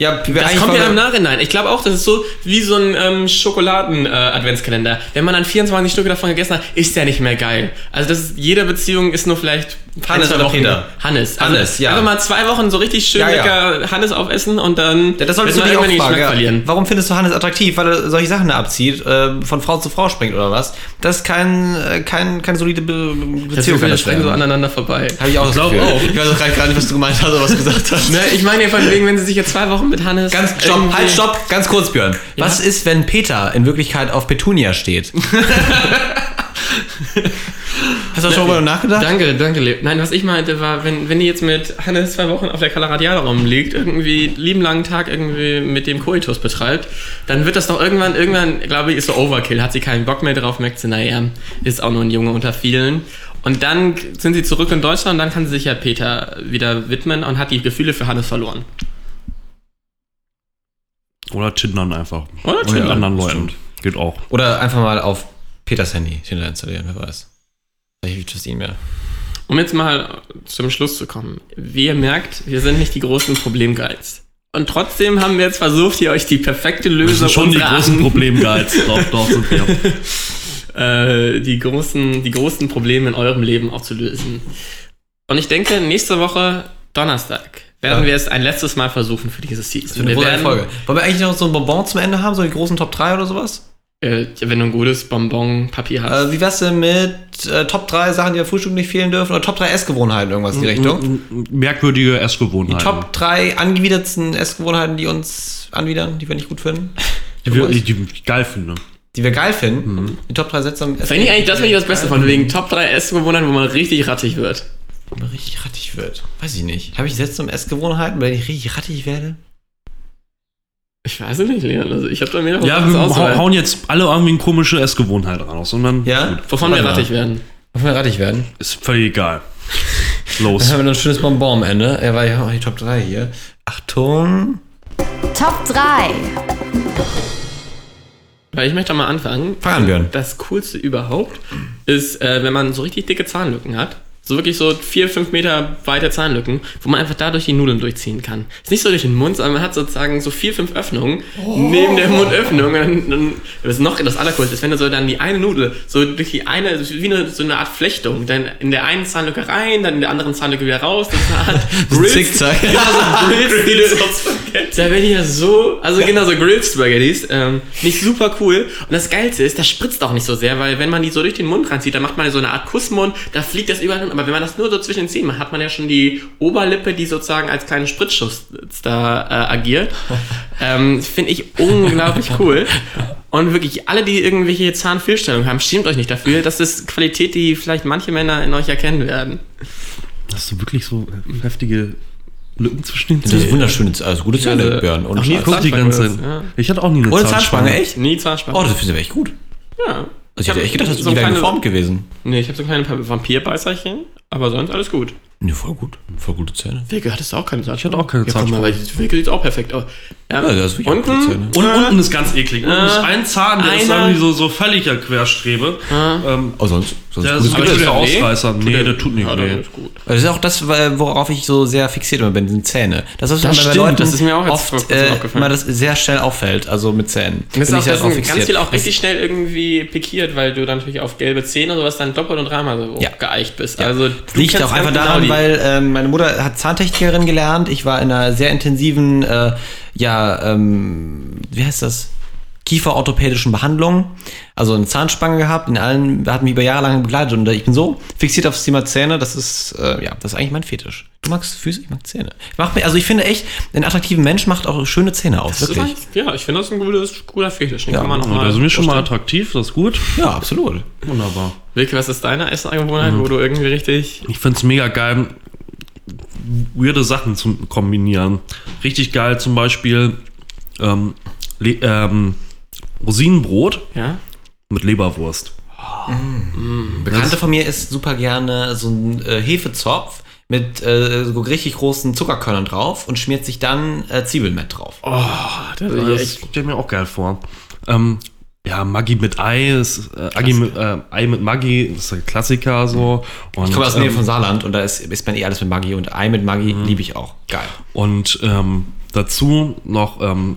ja, Das kommt ja im Nachhinein. Ich glaube auch, das ist so wie so ein ähm, Schokoladen-Adventskalender. Wenn man dann 24 Stücke davon gegessen hat, ist der nicht mehr geil. Also das ist, jede Beziehung ist nur vielleicht Hannes oder Peter? Hannes. Also Hannes, ja. Einfach mal zwei Wochen so richtig schön Ja, ja. lecker Hannes aufessen und dann Ja, das solltest du dich auch fragen. Ja. verlieren. Warum findest du Hannes attraktiv? Weil er solche Sachen da abzieht, äh, von Frau zu Frau springt oder was? Das ist kein, äh, kein, keine solide Be Das Beziehung. wir das sprechen so werden. aneinander vorbei. Habe ich auch das glaub Gefühl. auch. Ich weiß auch gerade gar nicht, was du gemeint hast oder was du gesagt hast. Ne, ich meine ja von wegen, wenn sie sich jetzt zwei Wochen mit Hannes. Ganz, stopp, halt, stopp, ganz kurz, Björn. Was ist, wenn Peter in Wirklichkeit auf Petunia steht? [LAUGHS] [LAUGHS] Hast du schon mal nachgedacht? Danke, danke, Leo. Nein, was ich meinte war, wenn, wenn die jetzt mit Hannes zwei Wochen auf der Calaradiana rumliegt, irgendwie lieben langen Tag irgendwie mit dem Koitus betreibt, dann wird das doch irgendwann, irgendwann, glaube ich, ist so Overkill, hat sie keinen Bock mehr drauf, merkt sie, naja, ist auch nur ein Junge unter vielen. Und dann sind sie zurück in Deutschland und dann kann sie sich ja Peter wieder widmen und hat die Gefühle für Hannes verloren. Oder tindern einfach. Oder tindern, anderen Leuten. Geht auch. Oder einfach mal auf Peters Handy Tinder installieren, wer weiß. Ihm mehr. Um jetzt mal zum Schluss zu kommen. Wie ihr merkt, wir sind nicht die großen Problemguides. Und trotzdem haben wir jetzt versucht, hier euch die perfekte Lösung sind schon die großen Problemguides. [LAUGHS] doch, doch, sind wir. äh, die, großen, die großen Probleme in eurem Leben auch zu lösen. Und ich denke, nächste Woche, Donnerstag, werden Ja. wir es ein letztes Mal versuchen für diese Season. Eine Wir werden, Folge. Wollen wir eigentlich noch so ein Bonbon zum Ende haben, so die großen Top 3 oder sowas? Äh, wenn du ein gutes Bonbon-Papier hast. Äh, wie wär's denn mit äh, Top 3 Sachen, die am Frühstück nicht fehlen dürfen? Oder Top 3 Essgewohnheiten, irgendwas in die Richtung? Merkwürdige Die Essgewohnheiten. Top 3 angewidertsten Essgewohnheiten, die uns anwidern, die wir nicht gut finden? die, wir, die ich geil finde. Die wir geil finden. Die Top 3 Sätze am Finde ich eigentlich, das finde ich das Beste von wegen Top 3 Essgewohnheiten, wo man richtig rattig wird. Wenn man richtig rattig wird. Weiß ich nicht. Habe ich Sätze um Essgewohnheiten, weil ich richtig rattig werde? Ich weiß es nicht, Leon. Also ich habe da mehr noch Ja, wir Auswahl. hau- hauen jetzt alle irgendwie eine komische Essgewohnheit raus. Und dann Ja? Wovon wir rattig werden. Wollen wir rattig werden? ist völlig egal. Dann Los. haben wir noch ein schönes Bonbon am Ende. Er war ja auch die Top 3 hier. Achtung. Top 3. Weil ich möchte mal anfangen. Fang an, Björn. Das Coolste überhaupt ist, äh, wenn man so richtig dicke Zahnlücken hat. So wirklich so vier, fünf Meter weite Zahnlücken, wo man einfach dadurch die Nudeln durchziehen kann. Ist nicht so durch den Mund, sondern man hat sozusagen so vier, fünf Öffnungen neben der Mundöffnung. Und dann, dann, das ist noch das Allercoolste, ist, wenn du so dann die eine Nudel so durch die eine, wie eine, so eine Art Flechtung, dann in der einen Zahnlücke rein, dann in der anderen Zahnlücke wieder raus. Das ist eine Art [LAUGHS] Grills- Zickzack. [LAUGHS] So Grills, die du, [LAUGHS] da werde ich ja so, also genau so Grilled Spaghettis, ähm, nicht super cool. Und das Geilste ist, das spritzt auch nicht so sehr, weil wenn man die so durch den Mund ranzieht, dann macht man so eine Art Kussmund, da fliegt das überall. Aber wenn man das nur so zwischen den Zähnen macht, hat man ja schon die Oberlippe, die sozusagen als kleinen Spritzschuss da äh, agiert. [LAUGHS] ähm, Finde ich unglaublich cool. Und wirklich, alle, die irgendwelche Zahnfehlstellungen haben, schämt euch nicht dafür. Das ist Qualität, die vielleicht manche Männer in euch erkennen werden. Hast du wirklich so heftige Lücken zwischen den Das ist Zähnen? wunderschön. Also gute Zähne, Also, Björn. Und nie. Guck die ganze Zeit. Ja. Ich hatte auch nie eine Ohne Zahnspange, echt? Nie Zahnspange. Oh, das finde ich echt gut. ja. Also ich hätte echt gedacht, das so wäre geformt gewesen. Nee, ich habe so kleine Vampirbeißerchen, aber sonst alles gut. Ne, voll gut. Voll gute Zähne. Wilke, hattest du auch keine Zahnspange? Ich hatte auch keine ja, guck mal, weil Wilke sieht auch perfekt aus. Ja, Ja, das ist wirklich auch gute Zähne. Und unten ist ganz eklig. Unten ist ein Zahn, der ist einer- irgendwie so, so völliger Querstrebe. Ähm, Oh, sonst, sonst der ist der der weh? Ausreißer. Nee, der tut nicht ja, weh. ist gut. Das ist auch das, worauf ich so sehr fixiert bin, sind Zähne. Das ist Das bei stimmt, Leuten das ist mir auch oft äh, aufgefallen. mal das sehr schnell auffällt, also mit Zähnen. Das, ist auch, das ganz viel auch richtig schnell irgendwie pikiert, weil du dann natürlich auf gelbe Zähne oder sowas dann doppelt und dreimal so geeicht bist. Also du Das liegt auch einfach ganz daran, genau weil ähm, meine Mutter hat Zahntechnikerin gelernt. Ich war in einer sehr intensiven, äh, ja, ähm, wie heißt das? Kieferorthopädischen Behandlung. Also eine Zahnspange gehabt, in allen, hat mich über Jahre lang begleitet und ich bin so fixiert aufs Thema Zähne, das ist, äh, ja, das ist eigentlich mein Fetisch. Du magst Füße, ich mag Zähne. Ich mach mir, also ich finde echt, ein attraktiver Mensch macht auch schöne Zähne aus, Das ist wirklich. eigentlich- ja, ich finde das ein gutes, guter Fetisch. Den Ja, kann man auch mal ist mir schon mal attraktiv, das ist gut. Ja, absolut. Wunderbar. Wilke, was ist deine Essangewohnheit, wo du irgendwie richtig... Ich find's mega geil, weirde Sachen zu kombinieren. Richtig geil zum Beispiel ähm, ähm, Rosinenbrot Ja? mit Leberwurst. Bekannte von mir isst super gerne so einen äh, Hefezopf mit äh, so richtig großen Zuckerkörnern drauf und schmiert sich dann äh, Zwiebelmett drauf. Oh, das ist Das echt... stelle mir auch geil vor. Ähm, ja, Maggi mit Ei, ist, äh, mit, äh, Ei mit Maggi, das ist der Klassiker so. Und, Ich komme aus der Nähe ähm, von Saarland und da ist, ist man eh alles mit Maggi und Ei mit Maggi liebe ich auch. Geil. Und ähm, dazu noch, ähm,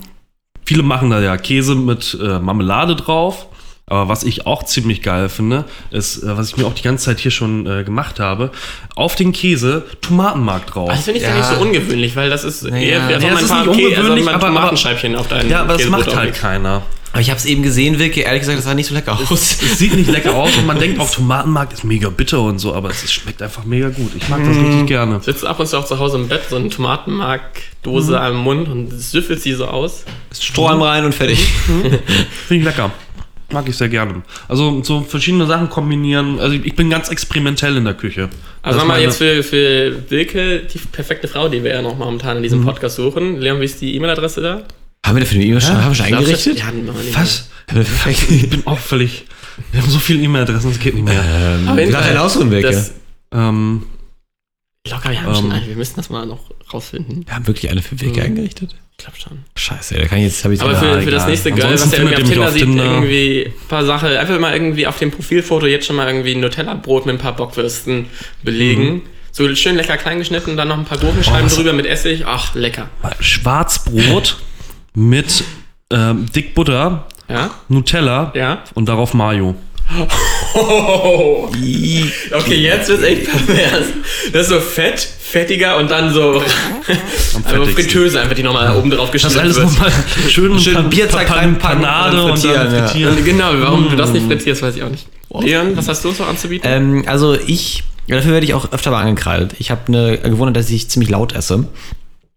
viele machen da ja Käse mit äh, Marmelade drauf. Aber was ich auch ziemlich geil finde, ist, äh, was ich mir auch die ganze Zeit hier schon äh, gemacht habe, auf den Käse Tomatenmark drauf. Also finde ich Ja. ja nicht so ungewöhnlich, weil das ist eher ja. als Ja, es ist nicht ungewöhnlich, also mein aber- aber- Tomatenscheibchen auf deinen ja, aber das Käsebrot macht halt keiner. Aber ich habe es eben gesehen, Wilke. Ehrlich gesagt, das sah nicht so lecker aus. Es sieht nicht lecker aus und man [LAUGHS] denkt auch, Tomatenmark ist mega bitter und so, aber es schmeckt einfach mega gut. Ich mag das richtig gerne. Sitzt ab und zu auch zu Hause im Bett, so eine Tomatenmarkdose Mhm. am Mund und süffelt sie so aus. Strohhalm rein und fertig. Finde ich lecker. Mag ich sehr gerne. Also so verschiedene Sachen kombinieren. Also ich bin ganz experimentell in der Küche. Also Das haben wir meine- jetzt für, für Wilke die perfekte Frau, die wir ja noch momentan in diesem Mhm. Podcast suchen. Leon, wie ist die E-Mail-Adresse da? Haben wir dafür eine E-Mail schon, haben wir schon eingerichtet? Ja. Was? Ich [LAUGHS] bin auch völlig. Wir haben so viele E-Mail-Adressen, das geht nicht mehr. Ähm, Lass Fall. einen ausruhen, Wilke. Das, Ähm, locker, wir haben schon Ähm. eine. Wir müssen das mal noch rausfinden. wir haben wirklich eine für Wilke eingerichtet. Ich glaube schon. Scheiße, da kann ich jetzt, habe ich Aber Ja, für, für das nächste Girl, was er irgendwie auf Tinder sieht, irgendwie ein paar Sachen, einfach mal irgendwie auf dem Profilfoto jetzt schon mal irgendwie ein Nutella-Brot mit ein paar Bockwürsten belegen. So schön lecker klein geschnitten und dann noch ein paar Gurkenscheiben Mhm. Oh, drüber mit Essig. Ach, lecker. Schwarzbrot [LAUGHS] mit ähm, Dickbutter, Ja? Nutella Ja? und darauf Mayo. Oh. [LAUGHS] Okay, jetzt wird's echt pervers. Das ist so fett, fettiger und dann so [LAUGHS] also. Fritteuse einfach, die nochmal oben drauf Das geschnitten alles wird. nochmal schön, Schön Pan- reinpacken Panade und dann und dann frittieren, ja. genau, warum du das nicht frittierst, weiß ich auch nicht. Leon, was hast du so anzubieten? Ähm, also ich, dafür werde ich auch öfter mal angekreidet. Ich habe eine Gewohnheit, dass ich ziemlich laut esse.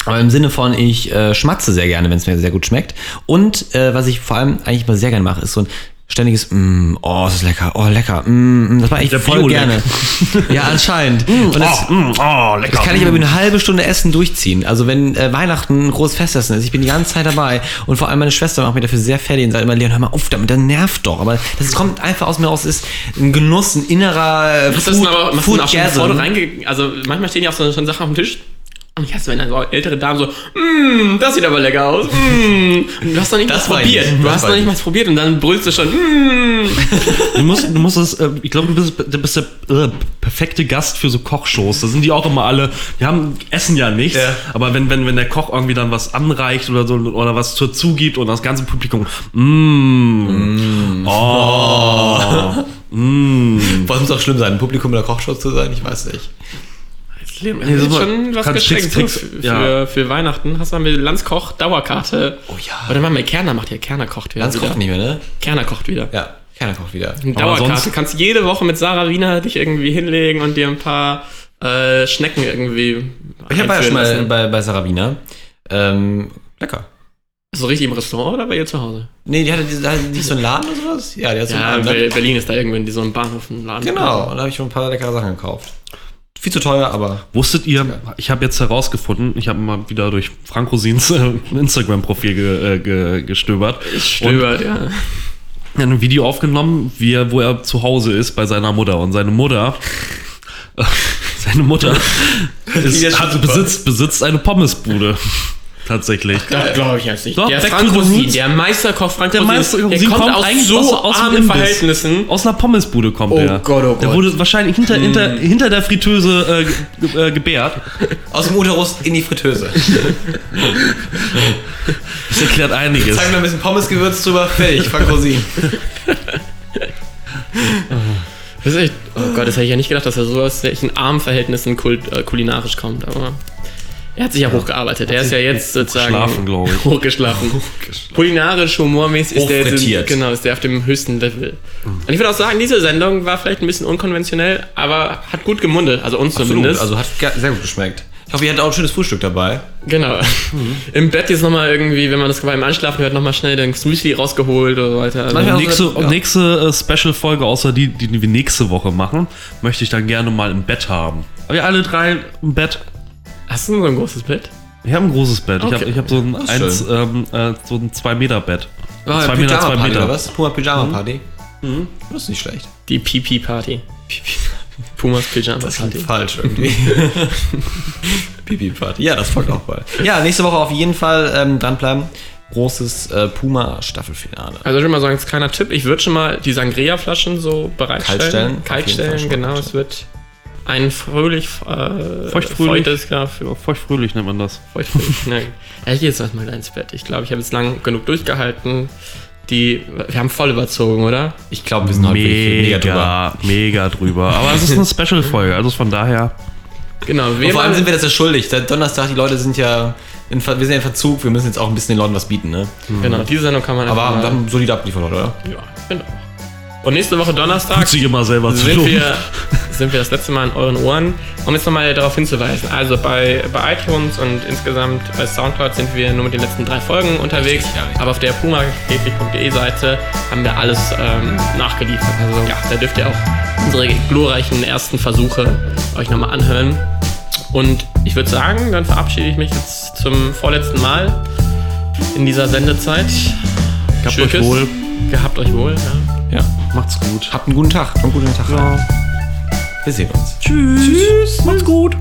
Aber im Sinne von, ich äh, schmatze sehr gerne, wenn es mir sehr gut schmeckt. Und äh, was ich vor allem eigentlich mal sehr gerne mache, ist so ein ständiges, mm, oh, das ist lecker, oh, lecker, mm, mm, das mache ich voll Bio-Leck. gerne. [LAUGHS] ja, anscheinend. Und das, Oh, mm, oh, lecker. das kann ich aber über eine halbe Stunde Essen durchziehen. Also wenn äh, Weihnachten ein großes Festessen ist, ich bin die ganze Zeit dabei und vor allem meine Schwester macht mir dafür sehr fertig und sagt immer, Leon, hör mal auf damit, das nervt doch. Aber das kommt einfach aus mir raus, ist ein Genuss, ein innerer du das denn aber denn auch schon bevor du reinge... Also manchmal stehen ja auch so schon Sachen auf dem Tisch. Und ich hasse, wenn dann so ältere Damen so, mmm, das sieht aber lecker aus. Mm. Und Du hast noch nicht Das mal probiert. Du Das hast noch nicht ich. mal probiert und dann brüllst du schon, mm. Du musst, du musst es, äh, ich glaube, du bist, du bist der äh, perfekte Gast für so Kochshows. Da sind die auch immer alle, die haben, essen ja nichts, Ja. aber wenn, wenn, wenn der Koch irgendwie dann was anreicht oder so oder was dazu gibt und das ganze Publikum, mm, oh, [LAUGHS] mm. Was muss auch schlimm sein, ein Publikum in der Kochshow zu sein? Ich weiß nicht. Leon, Nee, das ist super. schon was Kannst geschenkt Tricks, für, ja. für Weihnachten. Hast du mal mit Landskoch Dauerkarte. Oh ja. Oder machen wir Kerner macht ja Kerner kocht wieder. Wieder. kocht nicht mehr, ne? Kerner kocht wieder. Ja, keiner kocht wieder. Dauerkarte. kannst jede Woche mit Sarah Wiener dich irgendwie hinlegen und dir ein paar äh, Schnecken irgendwie. Ich habe ja schon mal bei, bei Sarah Wiener. Ähm, lecker. So richtig im Restaurant oder bei ihr zu Hause? Nee, die hatte, die so einen Laden oder sowas? Ja, die hat so Ja, einen Laden. Be- Berlin ist da irgendwo in so einem Bahnhof ein Laden. Genau, und da habe ich schon ein paar leckere Sachen gekauft. Viel zu teuer, aber Wusstet ihr, ich habe jetzt herausgefunden, ich habe mal wieder durch Frank Rosins äh, Instagram-Profil ge, äh, ge, gestöbert. Stöbert, ja. Ein Video aufgenommen, wie er, wo er zu Hause ist bei seiner Mutter. Und seine Mutter, äh, [LAUGHS] seine Mutter [LAUGHS] ist, hat, besitzt, besitzt eine Pommesbude. Tatsächlich. Das glaube ich jetzt nicht. Doch, der Frank Rosin, der Meisterkoch Frank Der Rosin, Meister der kommt, kommt aus eigentlich so aus- aus dem armen Imbiss. Verhältnissen. Aus einer Pommesbude kommt Oh er. Gott, oh Der Gott. wurde wahrscheinlich hinter, hinter, hinter der Fritteuse äh, ge, äh, gebärt. aus dem Uterus in die Fritteuse. [LAUGHS] Das erklärt einiges. Zeig mir ein bisschen Pommesgewürz drüber, fertig, Frank Rosin. Das ist echt, oh Gott, das hätte ich ja nicht gedacht, dass er so aus solchen armen Verhältnissen kult, äh, kulinarisch kommt, aber er hat sich ja hochgearbeitet. Er ist ja jetzt sozusagen hochgeschlafen, ich. hochgeschlafen. Kulinarisch, humormäßig ist der, jetzt in- genau, ist der auf dem höchsten Level. Und ich würde auch sagen, diese Sendung war vielleicht ein bisschen unkonventionell, aber hat gut gemundet, also uns zumindest. Also hat sehr gut geschmeckt. Ich hoffe, ihr hattet auch ein schönes Frühstück dabei. Genau. Im Bett jetzt nochmal irgendwie, wenn man das beim Einschlafen hört, nochmal schnell den Müsli rausgeholt oder so weiter. Also Manchmal- nächste Ja. nächste äh, Special-Folge, außer die, die wir nächste Woche machen, möchte ich dann gerne mal im Bett haben. Aber wir alle drei im Bett. Hast du so ein großes Bett? Ich habe ein großes Bett. Ich Okay. habe ich hab so ein, ist eins, ähm, äh, so ein 2-Meter-Bett. War Zwei Meter, zwei Pyjama-Party Meter. oder was? Puma Pyjama-Party. Das ist nicht schlecht. Die Pipi-Party. [LAUGHS] Pumas Pyjama Das Party. klingt falsch irgendwie. [LAUGHS] Pipi-Party. Ja, das folgt auch bald. Ja, nächste Woche auf jeden Fall ähm, dranbleiben. Großes äh, Puma-Staffelfinale. Also ich würde mal sagen, jetzt kleiner Tipp. Ich würde schon mal die Sangria-Flaschen so bereitstellen. Kaltstellen, Kaltstellen, genau. Es wird ein fröhlich, äh, Feuchtfröhlich. feuchtes, für- Feuchtfröhlich nennt man das. feuchtfröhlich. [LAUGHS] Nein. Ja, ich gehe jetzt erstmal ins Bett. Ich glaube, ich habe jetzt lang genug durchgehalten. die, wir haben voll überzogen, oder? Ich glaube, wir sind heute wirklich mega drüber. Mega, drüber. Aber es ist eine [LAUGHS] Special-Folge, also von daher. Genau, Und wir vor allem sind wir das ja schuldig. Seit Donnerstag, die Leute sind ja, in, wir sind ja in Verzug, wir müssen jetzt auch ein bisschen den Leuten was bieten, ne? Genau, diese Sendung kann man Aber einfach wir haben solide abgeliefert, oder? Ja, genau. Und nächste Woche Donnerstag Sich immer selber zu sind wir, sind wir das letzte Mal in euren Ohren. Um jetzt nochmal darauf hinzuweisen. Also bei, bei iTunes und insgesamt bei Soundcloud sind wir nur mit den letzten drei Folgen unterwegs. ja. Aber auf der pumakäfig.de Seite haben wir alles ähm, nachgeliefert. Also da dürft ihr auch unsere glorreichen ersten Versuche euch nochmal anhören. Und ich würde sagen, dann verabschiede ich mich jetzt zum vorletzten Mal in dieser Sendezeit. Gehabt euch Tschüss. wohl. Gehabt euch wohl, ja. Ja. Macht's gut. Habt einen guten Tag. Habt einen guten Tag. Wir sehen uns. Tschüss. Macht's gut.